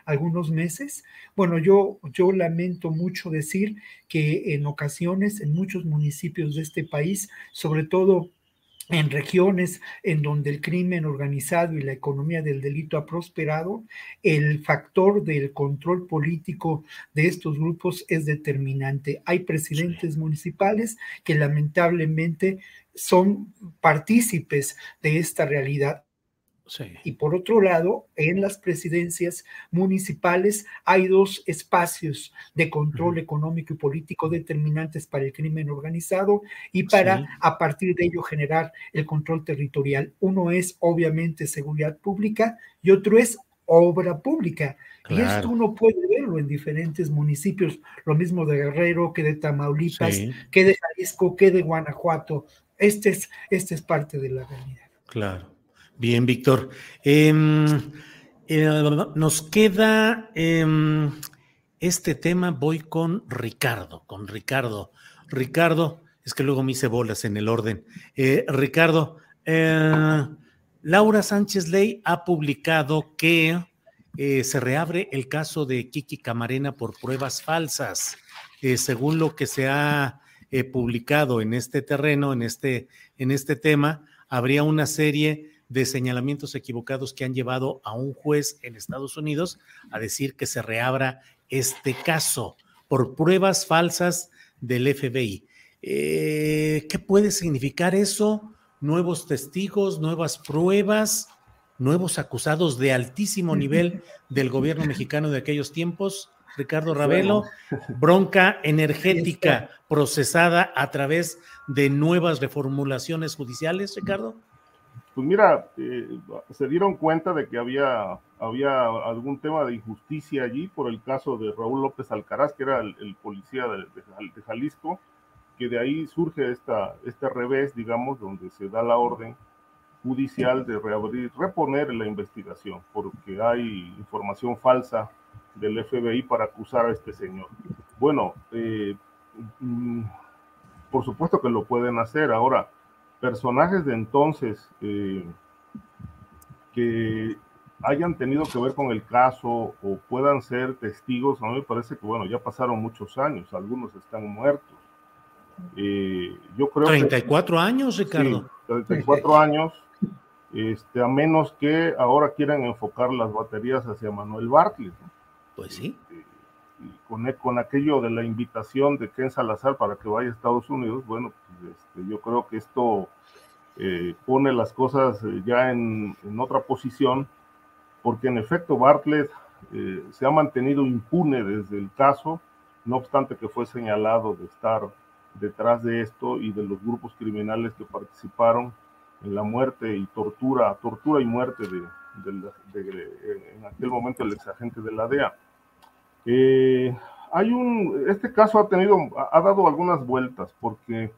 S4: algunos meses. Bueno, yo, yo lamento mucho decir que en ocasiones en muchos municipios de este país, sobre todo en regiones en donde el crimen organizado y la economía del delito ha prosperado, el factor del control político de estos grupos es determinante. Hay presidentes municipales que lamentablemente son partícipes de esta realidad. Y por otro lado, en las presidencias municipales hay dos espacios de control económico y político determinantes para el crimen organizado y para a partir de ello generar el control territorial. Uno es obviamente seguridad pública y otro es obra pública. Y esto uno puede verlo en diferentes municipios, lo mismo de Guerrero que de Tamaulipas, que de Jalisco, que de Guanajuato. Este es, este es parte de la realidad.
S1: Claro. Bien, Víctor. Em, eh, nos queda em, este tema, voy con Ricardo, con Ricardo. Ricardo, es que luego me hice bolas en el orden. Eh, Ricardo, eh, Laura Sánchez Ley ha publicado que se reabre el caso de Kiki Camarena por pruebas falsas. según lo que se ha publicado en este terreno, en este, en este tema, habría una serie de señalamientos equivocados que han llevado a un juez en Estados Unidos a decir que se reabra este caso por pruebas falsas del FBI. Eh, ¿Qué puede significar eso? Nuevos testigos, nuevas pruebas, nuevos acusados de altísimo nivel del gobierno mexicano de aquellos tiempos. Ricardo Ravelo, bronca energética procesada a través de nuevas reformulaciones judiciales, Ricardo.
S2: Pues mira, eh, se dieron cuenta de que había, había algún tema de injusticia allí por el caso de Raúl López Alcaraz, que era el, policía de, Jalisco, que de ahí surge esta, este revés, digamos, donde se da la orden judicial de reabrir, reponer la investigación, porque hay información falsa del FBI para acusar a este señor. Bueno, eh, mm, por supuesto que lo pueden hacer. Ahora, personajes de entonces eh, que hayan tenido que ver con el caso o puedan ser testigos, a mí me parece que, bueno, ya pasaron muchos años, algunos están muertos.
S1: Eh, yo creo 34 años, Ricardo.
S2: 34 años, este, a menos que ahora quieran enfocar las baterías hacia Manuel Bartlett.
S1: Pues sí.
S2: Este, y con, con aquello de la invitación de Ken Salazar para que vaya a Estados Unidos, bueno, pues, este, yo creo que esto eh, pone las cosas eh, ya en, en, otra posición, porque en efecto Bartlett eh, se ha mantenido impune desde el caso, no obstante que fue señalado de estar detrás de esto y de los grupos criminales que participaron en la muerte y tortura, tortura y muerte de, en aquel momento el exagente de la DEA. Eh, hay un, este caso ha tenido, ha dado algunas vueltas, porque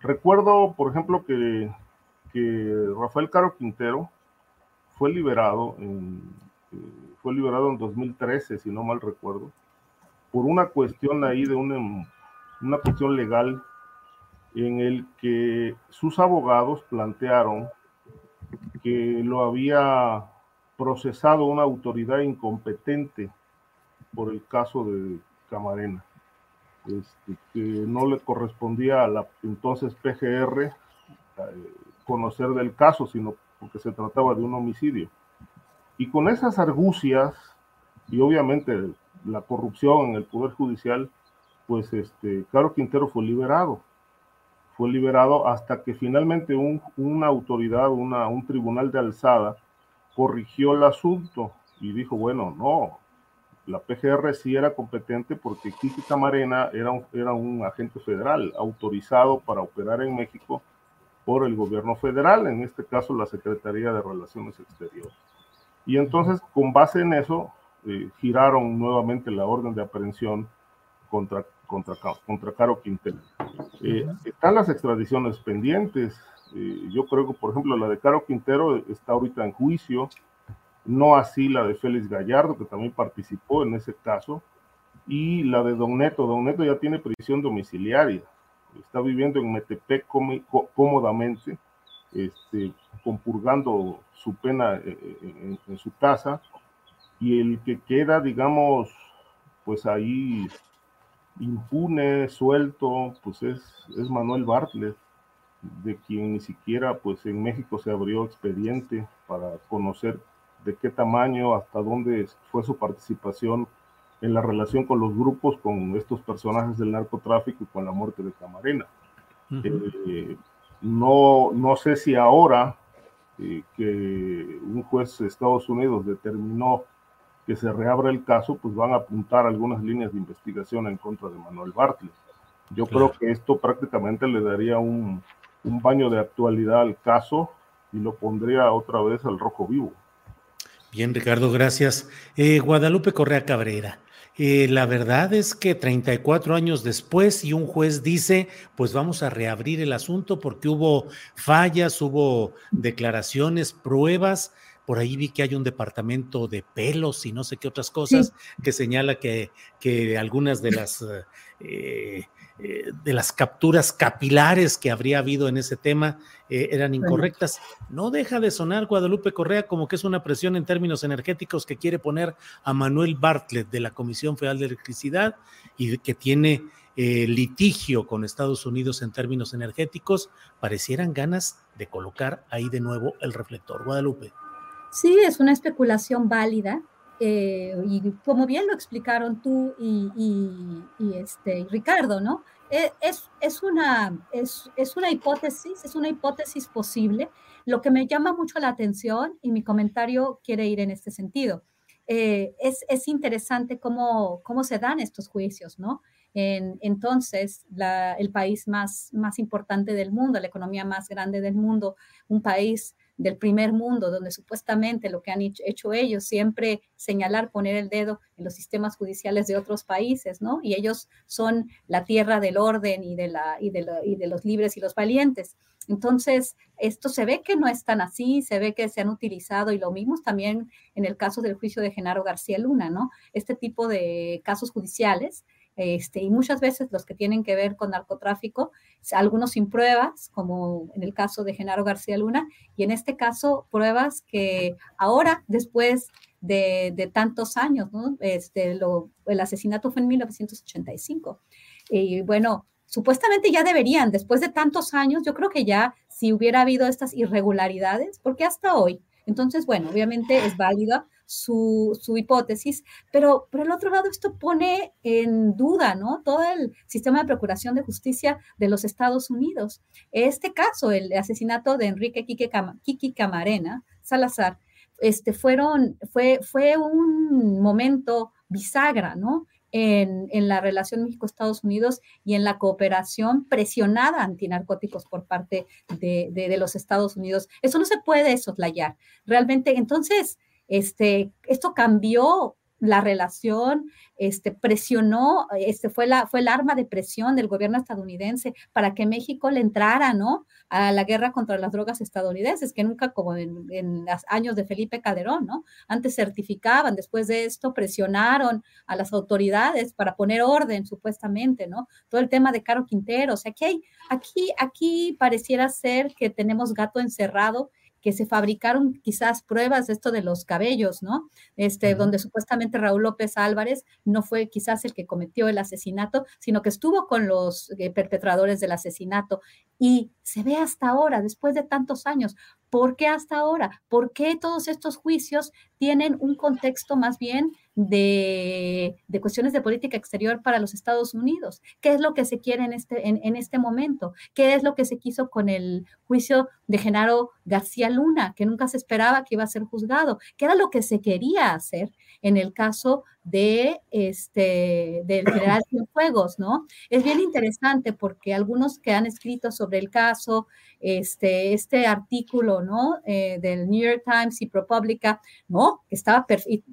S2: recuerdo, por ejemplo, que, que Rafael Caro Quintero fue liberado en, eh, fue liberado en 2013, si no mal recuerdo, por una cuestión ahí de una, una cuestión legal en el que sus abogados plantearon que lo había procesado una autoridad incompetente por el caso de Camarena, este, que no le correspondía a la entonces PGR eh, conocer del caso, sino porque se trataba de un homicidio. Y con esas argucias, y obviamente la corrupción en el Poder Judicial, pues este, Caro Quintero fue liberado. Fue liberado hasta que finalmente un, una autoridad, una, un tribunal de alzada, corrigió el asunto y dijo, bueno, no, la PGR sí era competente porque Kiki Camarena era un, era un agente federal autorizado para operar en México por el gobierno federal, en este caso la Secretaría de Relaciones Exteriores. Y entonces, con base en eso, eh, giraron nuevamente la orden de aprehensión contra, contra, contra Caro Quintero. Eh, están las extradiciones pendientes. Eh, yo creo que, por ejemplo, la de Caro Quintero está ahorita en juicio no así la de Félix Gallardo, que también participó en ese caso, y la de Don Neto. Don Neto ya tiene prisión domiciliaria, está viviendo en Metepec cómodamente, este, compurgando su pena eh, eh, en, su casa, y el que queda, digamos, pues ahí impune, suelto, pues es, es Manuel Bartlett, de quien ni siquiera pues en México se abrió expediente para conocer de qué tamaño, hasta dónde fue su participación en la relación con los grupos, con estos personajes del narcotráfico y con la muerte de Camarena. Eh, no, no sé si ahora eh, que un juez de Estados Unidos determinó que se reabra el caso, pues van a apuntar algunas líneas de investigación en contra de Manuel Bartlett. Yo creo que esto prácticamente le daría un, un baño de actualidad al caso y lo pondría otra vez al rojo vivo.
S1: Bien, Ricardo, gracias. Eh, Guadalupe Correa Cabrera. Eh, la verdad es que 34 años después y un juez dice, pues vamos a reabrir el asunto porque hubo fallas, hubo declaraciones, pruebas. Por ahí vi que hay un departamento de pelos y no sé qué otras cosas que señala que, que algunas de las eh, eh, de las capturas capilares que habría habido en ese tema eh, eran incorrectas. No deja de sonar Guadalupe Correa como que es una presión en términos energéticos que quiere poner a Manuel Bartlett de la Comisión Federal de Electricidad y que tiene eh, litigio con Estados Unidos en términos energéticos. Parecieran ganas de colocar ahí de nuevo el reflector. Guadalupe.
S3: Sí, es una especulación válida. Eh, y como bien lo explicaron tú y, este, Ricardo, ¿no? Eh, es, es, una, es, es, una hipótesis, es una hipótesis posible. Lo que me llama mucho la atención y mi comentario quiere ir en este sentido. Eh, es, es, interesante cómo, cómo se dan estos juicios, ¿no? En, entonces, la, el país más, más importante del mundo, la economía más grande del mundo, un país del primer mundo, donde supuestamente lo que han hecho ellos siempre señalar, poner el dedo en los sistemas judiciales de otros países, ¿no? Y ellos son la tierra del orden y de, la, y de, los libres y los valientes. Entonces, esto se ve que no es tan así, se ve que se han utilizado y lo mismo también en el caso del juicio de Genaro García Luna, ¿no? Este tipo de casos judiciales este, y muchas veces los que tienen que ver con narcotráfico, algunos sin pruebas, como en el caso de Genaro García Luna, y en este caso pruebas que ahora, después de, tantos años, ¿no? este, el asesinato fue en 1985. Y bueno, supuestamente ya deberían, después de tantos años, yo creo que ya si hubiera habido estas irregularidades, porque hasta hoy, entonces, bueno, obviamente es válida su, hipótesis, pero por el otro lado esto pone en duda, ¿no? Todo el sistema de procuración de justicia de los Estados Unidos. Este caso, el asesinato de Enrique Kiki Camarena Salazar, este, fueron, fue, fue un momento bisagra, ¿no? En, la relación México-Estados Unidos y en la cooperación presionada antinarcóticos por parte de, de, los Estados Unidos. Eso no se puede soslayar. Realmente, entonces, este, esto cambió la relación, este, presionó, este, fue, la, fue el arma de presión del gobierno estadounidense para que México le entrara, ¿no? A la guerra contra las drogas estadounidenses, que nunca como en, en los años de Felipe Calderón, ¿no? Antes certificaban, después de esto presionaron a las autoridades para poner orden, supuestamente, ¿no? Todo el tema de Caro Quintero, o sea, aquí, aquí, aquí pareciera ser que tenemos gato encerrado que se fabricaron quizás pruebas de esto de los cabellos, ¿no? Este, donde supuestamente Raúl López Álvarez no fue quizás el que cometió el asesinato, sino que estuvo con los eh, perpetradores del asesinato. Y se ve hasta ahora, después de tantos años, ¿por qué hasta ahora? ¿Por qué todos estos juicios tienen un contexto más bien de, cuestiones de política exterior para los Estados Unidos. ¿Qué es lo que se quiere en este, en, este momento? ¿Qué es lo que se quiso con el juicio de Genaro García Luna, que nunca se esperaba que iba a ser juzgado? ¿Qué era lo que se quería hacer en el caso de este del general Cienfuegos, ¿no? Es bien interesante porque algunos que han escrito sobre el caso, este, este artículo, ¿no? Eh, del New York Times y ProPublica, ¿no? Estaba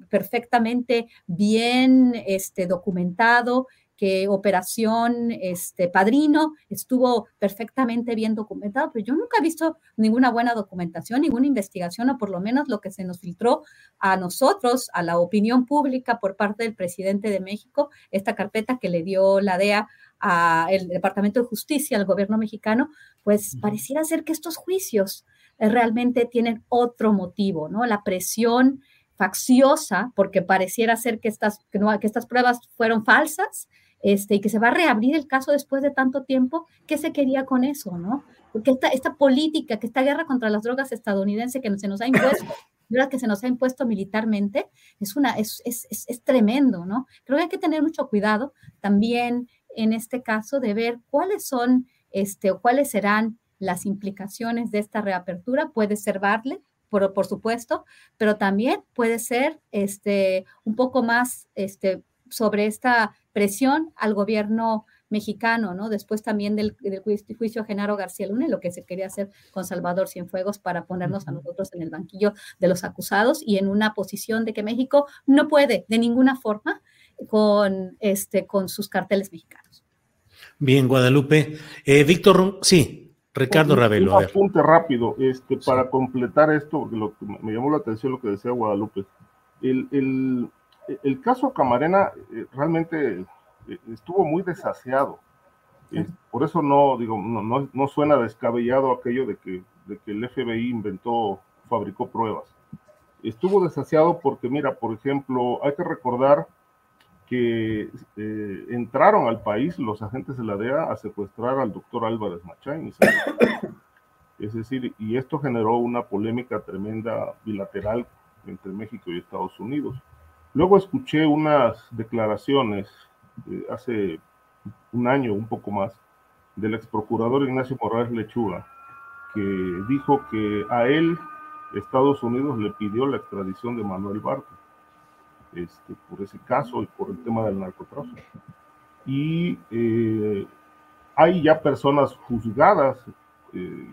S3: perfectamente bien este, documentado, que Operación este, Padrino estuvo perfectamente bien documentado, pero yo nunca he visto ninguna buena documentación, ninguna investigación, o por lo menos lo que se nos filtró a nosotros, a la opinión pública por parte del presidente de México, esta carpeta que le dio la DEA al Departamento de Justicia, al gobierno mexicano, pues pareciera ser que estos juicios eh, realmente tienen otro motivo, ¿no? La presión facciosa, porque pareciera ser que estas, que, no, que estas pruebas fueron falsas, este, y que se va a reabrir el caso después de tanto tiempo, ¿qué se quería con eso, no? Porque esta, esta política, que esta guerra contra las drogas estadounidense que se nos ha impuesto, que se nos ha impuesto militarmente, es, una, es, es, es, tremendo, ¿no? Creo que hay que tener mucho cuidado también en este caso de ver cuáles son, este, o cuáles serán las implicaciones de esta reapertura. Puede ser Bartlett, por, por, supuesto, pero también puede ser este, un poco más este, sobre esta presión al gobierno mexicano, ¿no? Después también del, juicio a Genaro García Luna, lo que se quería hacer con Salvador Cienfuegos para ponernos a nosotros en el banquillo de los acusados y en una posición de que México no puede de ninguna forma con, este, con sus carteles mexicanos.
S1: Bien, Guadalupe. Eh, Víctor, sí, Ricardo Ravelo.
S2: Un apunte rápido, este, para completar esto, porque lo, me llamó la atención lo que decía Guadalupe. el, el caso Camarena eh, realmente eh, estuvo muy desaseado. por eso no, digo, no, no, suena descabellado aquello de que, de que el FBI inventó, fabricó pruebas. Estuvo desaseado porque, mira, por ejemplo, hay que recordar que eh, entraron al país los agentes de la DEA a secuestrar al doctor Álvarez Machain. Es decir, y esto generó una polémica tremenda bilateral entre México y Estados Unidos. Luego escuché unas declaraciones hace un año, un poco más, del ex procurador Ignacio Morales Lechuga, que dijo que a él Estados Unidos le pidió la extradición de Manuel Barco este, por ese caso y por el tema del narcotráfico. Y eh, hay ya personas juzgadas, eh,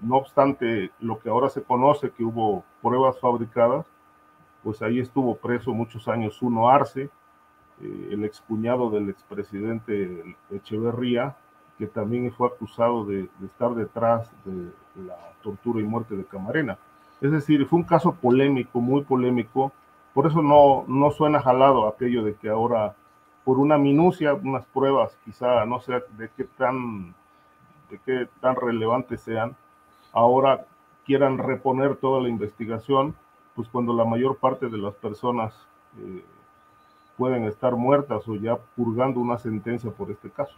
S2: no obstante lo que ahora se conoce que hubo pruebas fabricadas, pues ahí estuvo preso muchos años uno Arce, eh, el excuñado del expresidente Echeverría, que también fue acusado de, estar detrás de la tortura y muerte de Camarena. Es decir, fue un caso polémico, muy polémico, por eso no, no suena jalado aquello de que ahora, por una minucia, unas pruebas, quizá no sé de qué tan, de qué tan relevantes sean, ahora quieran reponer toda la investigación, pues cuando la mayor parte de las personas eh, pueden estar muertas o ya purgando una sentencia por este caso.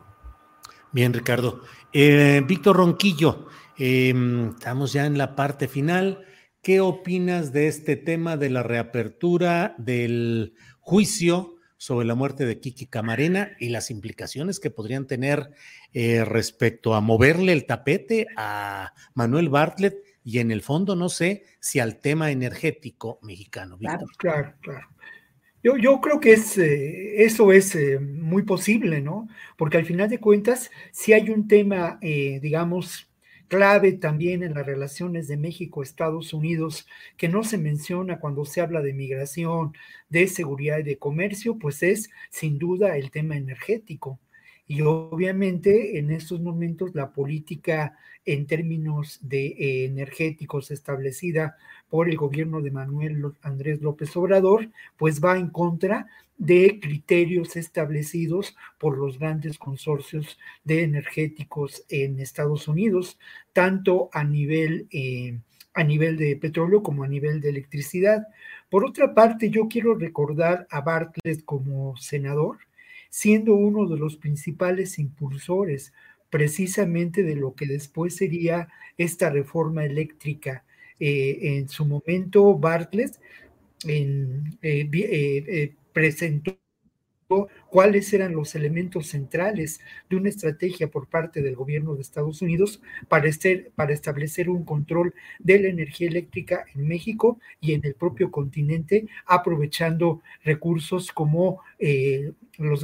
S1: Bien, Ricardo. Eh, Víctor Ronquillo, em, estamos ya en la parte final. ¿Qué opinas de este tema de la reapertura del juicio sobre la muerte de Kiki Camarena y las implicaciones que podrían tener eh, respecto a moverle el tapete a Manuel Bartlett y en el fondo no sé si al tema energético mexicano?
S4: Claro, claro, claro. Yo, yo creo que es, eh, eso es eh, muy posible, ¿no? Porque al final de cuentas, si hay un tema, eh, digamos, clave también en las relaciones de México-Estados Unidos, que no se menciona cuando se habla de migración, de seguridad y de comercio, pues es sin duda el tema energético. Y obviamente en estos momentos la política en términos de eh, energéticos establecida por el gobierno de Manuel Andrés López Obrador, pues va en contra de criterios establecidos por los grandes consorcios de energéticos en Estados Unidos, tanto a nivel, eh, a nivel de petróleo como a nivel de electricidad. Por otra parte, yo quiero recordar a Bartlett como senador, siendo uno de los principales impulsores precisamente de lo que después sería esta reforma eléctrica. Eh, en su momento, Bartlett eh, eh, presentó cuáles eran los elementos centrales de una estrategia por parte del gobierno de Estados Unidos para, para establecer un control de la energía eléctrica en México y en el propio continente, aprovechando recursos como los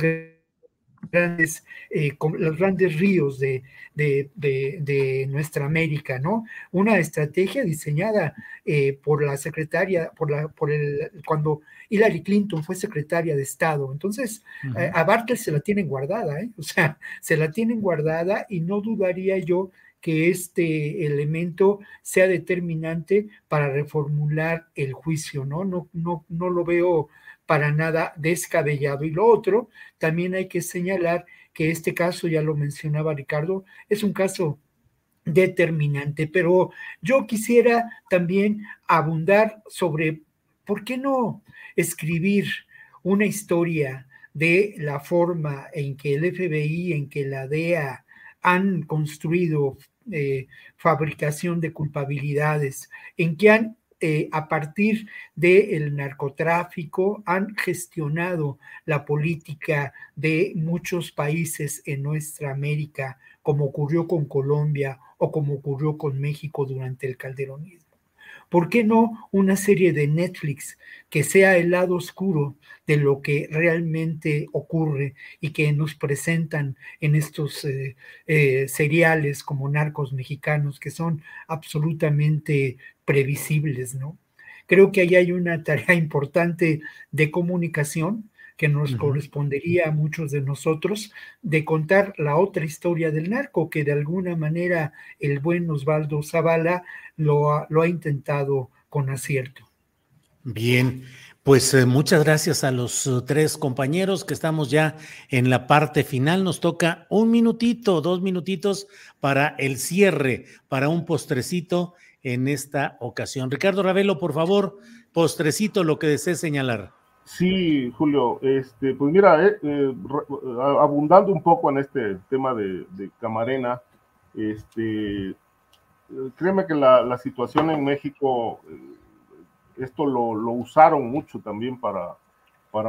S4: grandes, eh, los grandes ríos de, de, nuestra América, ¿no? Una estrategia diseñada eh, por la secretaria, por la, por el, cuando Hillary Clinton fue secretaria de Estado. Entonces, eh, a Bartlett se la tienen guardada, ¿eh? O sea, se la tienen guardada y no dudaría yo que este elemento sea determinante para reformular el juicio, ¿no? No, no, no lo veo para nada descabellado. Y lo otro, también hay que señalar que este caso, ya lo mencionaba Ricardo, es un caso determinante, pero yo quisiera también abundar sobre por qué no escribir una historia de la forma en que el FBI, en que la DEA han construido eh, fabricación de culpabilidades, en que han eh, a partir del narcotráfico han gestionado la política de muchos países en nuestra América, como ocurrió con Colombia o como ocurrió con México durante el calderonismo. ¿Por qué no una serie de Netflix que sea el lado oscuro de lo que realmente ocurre y que nos presentan en estos eh, eh, seriales como narcos mexicanos que son absolutamente previsibles, ¿no? Creo que ahí hay una tarea importante de comunicación que nos correspondería a muchos de nosotros de contar la otra historia del narco, que de alguna manera el buen Osvaldo Zavala lo ha, lo ha intentado con acierto.
S1: Bien, pues eh, muchas gracias a los uh, tres compañeros que estamos ya en la parte final. Nos toca un minutito, dos minutitos para el cierre, para un postrecito en esta ocasión. Ricardo Ravelo, por favor, postrecito, lo que desee señalar.
S2: Sí, Julio, este, pues mira, eh, eh, abundando un poco en este tema de, Camarena, este, créeme que la, situación en México, eh, esto lo, usaron mucho también para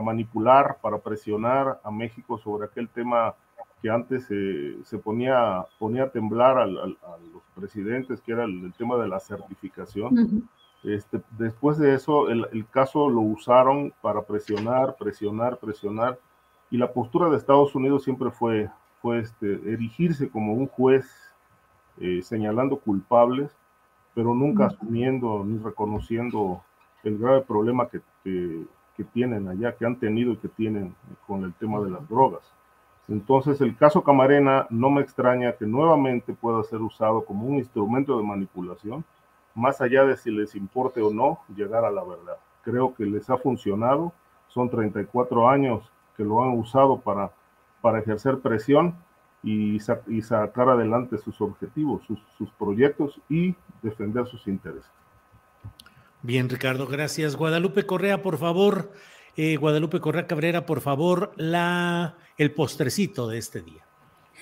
S2: manipular, para presionar a México sobre aquel tema que antes se ponía, ponía a temblar a, los presidentes, que era el, tema de la certificación. Este, después de eso, el, caso lo usaron para presionar, presionar, presionar, y la postura de Estados Unidos siempre fue, fue este, erigirse como un juez eh, señalando culpables, pero nunca asumiendo ni reconociendo el grave problema que, que, tienen allá, que han tenido y que tienen con el tema de las drogas. Entonces, el caso Camarena no me extraña que nuevamente pueda ser usado como un instrumento de manipulación, más allá de si les importe o no llegar a la verdad. Creo que les ha funcionado, son 34 años que lo han usado para, para ejercer presión y, sacar adelante sus objetivos, sus proyectos y defender sus intereses.
S1: Bien, Ricardo, gracias. Guadalupe Correa, por favor. Eh, Guadalupe Correa Cabrera, por favor, la, el postrecito de este día.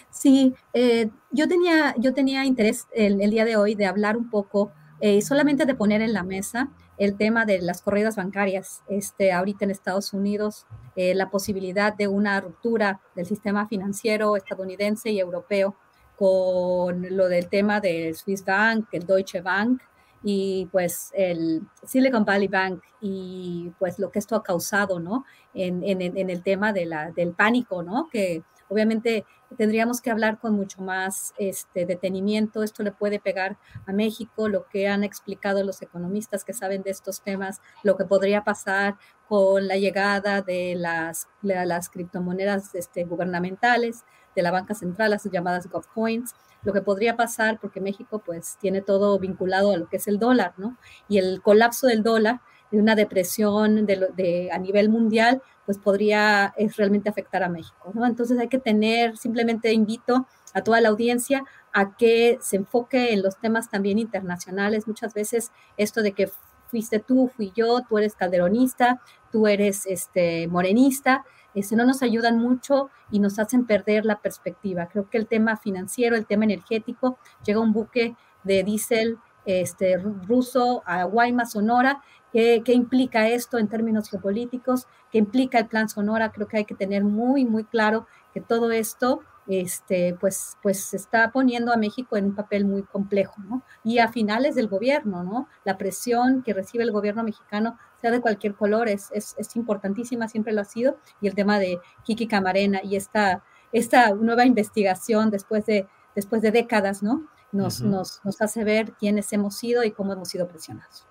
S3: Sí, eh, yo, tenía, yo tenía interés el, día de hoy de hablar un poco, eh, solamente de poner en la mesa el tema de las corridas bancarias. Este, ahorita en Estados Unidos, la posibilidad de una ruptura del sistema financiero estadounidense y europeo con lo del tema del Swiss Bank, el Deutsche Bank, y pues el Silicon Valley Bank y pues lo que esto ha causado, ¿no? En, en, el tema de del pánico, ¿no? Que obviamente tendríamos que hablar con mucho más este, detenimiento. Esto le puede pegar a México, lo que han explicado los economistas que saben de estos temas, lo que podría pasar con la llegada de las, las criptomonedas este, gubernamentales, de la banca central, las llamadas GovCoins lo que podría pasar, porque México pues tiene todo vinculado a lo que es el dólar, ¿no? Y el colapso del dólar, de una depresión de, a nivel mundial, pues podría es, realmente afectar a México, ¿no? Entonces hay que tener, simplemente invito a toda la audiencia a que se enfoque en los temas también internacionales. Muchas veces esto de que fuiste tú, fui yo, tú eres calderonista, tú eres este, morenista, este, no nos ayudan mucho y nos hacen perder la perspectiva. Creo que el tema financiero, el tema energético, llega un buque de diésel este, ruso a Guaymas, Sonora. ¿Qué, ¿Qué implica esto en términos geopolíticos? ¿Qué implica el plan Sonora? Creo que hay que tener muy, muy claro que todo esto este, pues, pues se está poniendo a México en un papel muy complejo, ¿no? Y a finales del gobierno, ¿no? La presión que recibe el gobierno mexicano, sea de cualquier color, es, es, es importantísima, siempre lo ha sido, y el tema de Kiki Camarena y esta, esta nueva investigación después de, después de décadas, ¿no? Nos, nos, nos hace ver quiénes hemos sido y cómo hemos sido presionados.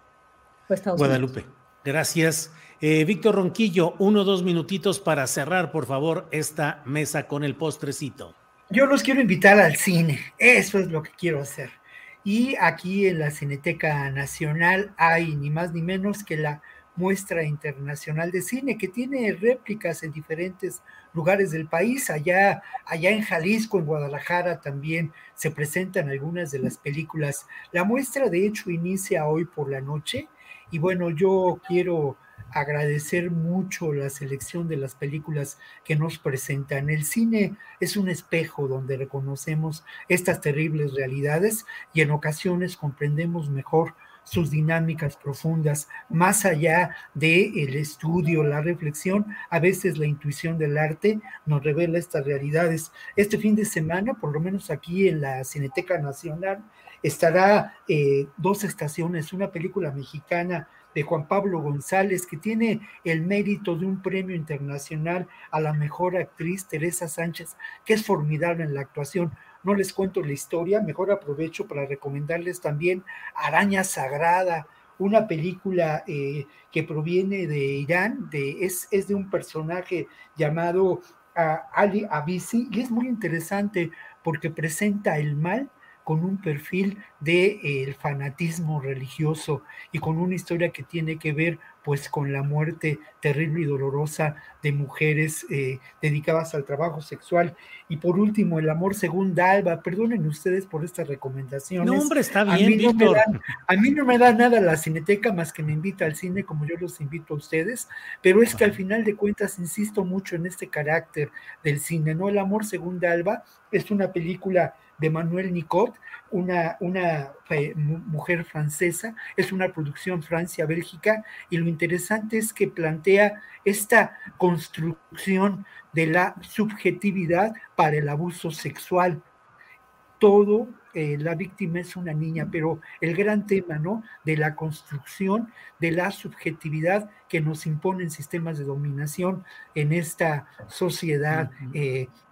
S1: Guadalupe, gracias. Eh, Víctor Ronquillo, uno o dos minutitos para cerrar, por favor, esta mesa con el postrecito.
S4: Yo los quiero invitar al cine, eso es lo que quiero hacer. Y aquí en la Cineteca Nacional hay ni más ni menos que la muestra internacional de cine que tiene réplicas en diferentes lugares del país. Allá, allá en Jalisco, en Guadalajara también se presentan algunas de las películas. La muestra de hecho inicia hoy por la noche y bueno, yo quiero agradecer mucho la selección de las películas que nos presentan. El cine es un espejo donde reconocemos estas terribles realidades y en ocasiones comprendemos mejor sus dinámicas profundas, más allá del el estudio, la reflexión, a veces la intuición del arte nos revela estas realidades. Este fin de semana, por lo menos aquí en la Cineteca Nacional, estará eh, dos estaciones, una película mexicana de Juan Pablo González, que tiene el mérito de un premio internacional a la mejor actriz, Teresa Sánchez, que es formidable en la actuación. No les cuento la historia, mejor aprovecho para recomendarles también Araña Sagrada, una película eh, que proviene de Irán, de, es, es de un personaje llamado ah, Ali Abisi, y es muy interesante porque presenta el mal con un perfil de eh, fanatismo religioso y con una historia que tiene que ver pues con la muerte terrible y dolorosa de mujeres eh, dedicadas al trabajo sexual. Y por último, el amor según Dalva. Perdonen ustedes por estas recomendaciones.
S1: No, hombre, está bien, a
S4: mí, no a mí no me da nada la cineteca más que me invita al cine como yo los invito a ustedes, pero es que al final de cuentas insisto mucho en este carácter del cine, ¿no? El amor según Dalva es una película de Manuel Nicot, una, una eh, mujer francesa, es una producción Francia-Bélgica, y lo interesante es que plantea esta construcción de la subjetividad para el abuso sexual. Todo, eh, la víctima es una niña, pero el gran tema, ¿no? De la construcción de la subjetividad que nos imponen sistemas de dominación en esta sociedad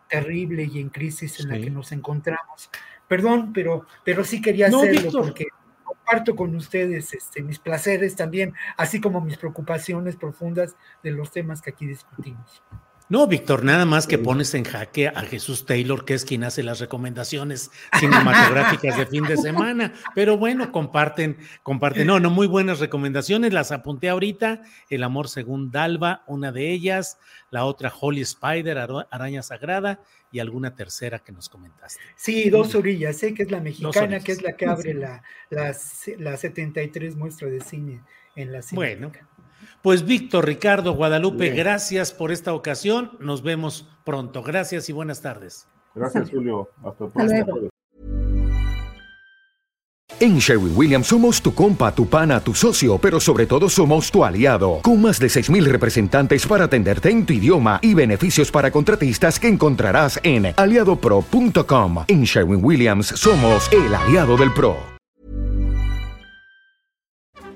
S4: terrible y en crisis en la que nos encontramos. Perdón, pero, pero sí quería hacerlo porque comparto con ustedes este, mis placeres también, así como mis preocupaciones profundas de los temas que aquí discutimos.
S1: No, Víctor, nada más que pones en jaque a Jesús Taylor, que es quien hace las recomendaciones cinematográficas de fin de semana. Pero bueno, comparten, comparten. No, no, muy buenas recomendaciones. Las apunté ahorita. El amor según Dalva, una de ellas. La otra, Holy Spider, Araña Sagrada. Y alguna tercera que nos comentaste.
S4: Sí, dos orillas. Sé que es la mexicana, que es la que abre la, la, la 73 muestra de cine en la
S1: cine. Bueno. Pues Víctor, Ricardo, Guadalupe, gracias por esta ocasión. Nos vemos pronto. Gracias y buenas tardes.
S2: Gracias, Julio. Hasta pronto.
S6: En Sherwin Williams somos tu compa, tu pana, tu socio, pero sobre todo somos tu aliado, con más de 6.000 representantes para atenderte en tu idioma y beneficios para contratistas que encontrarás en aliadopro.com. En Sherwin Williams somos el aliado del PRO.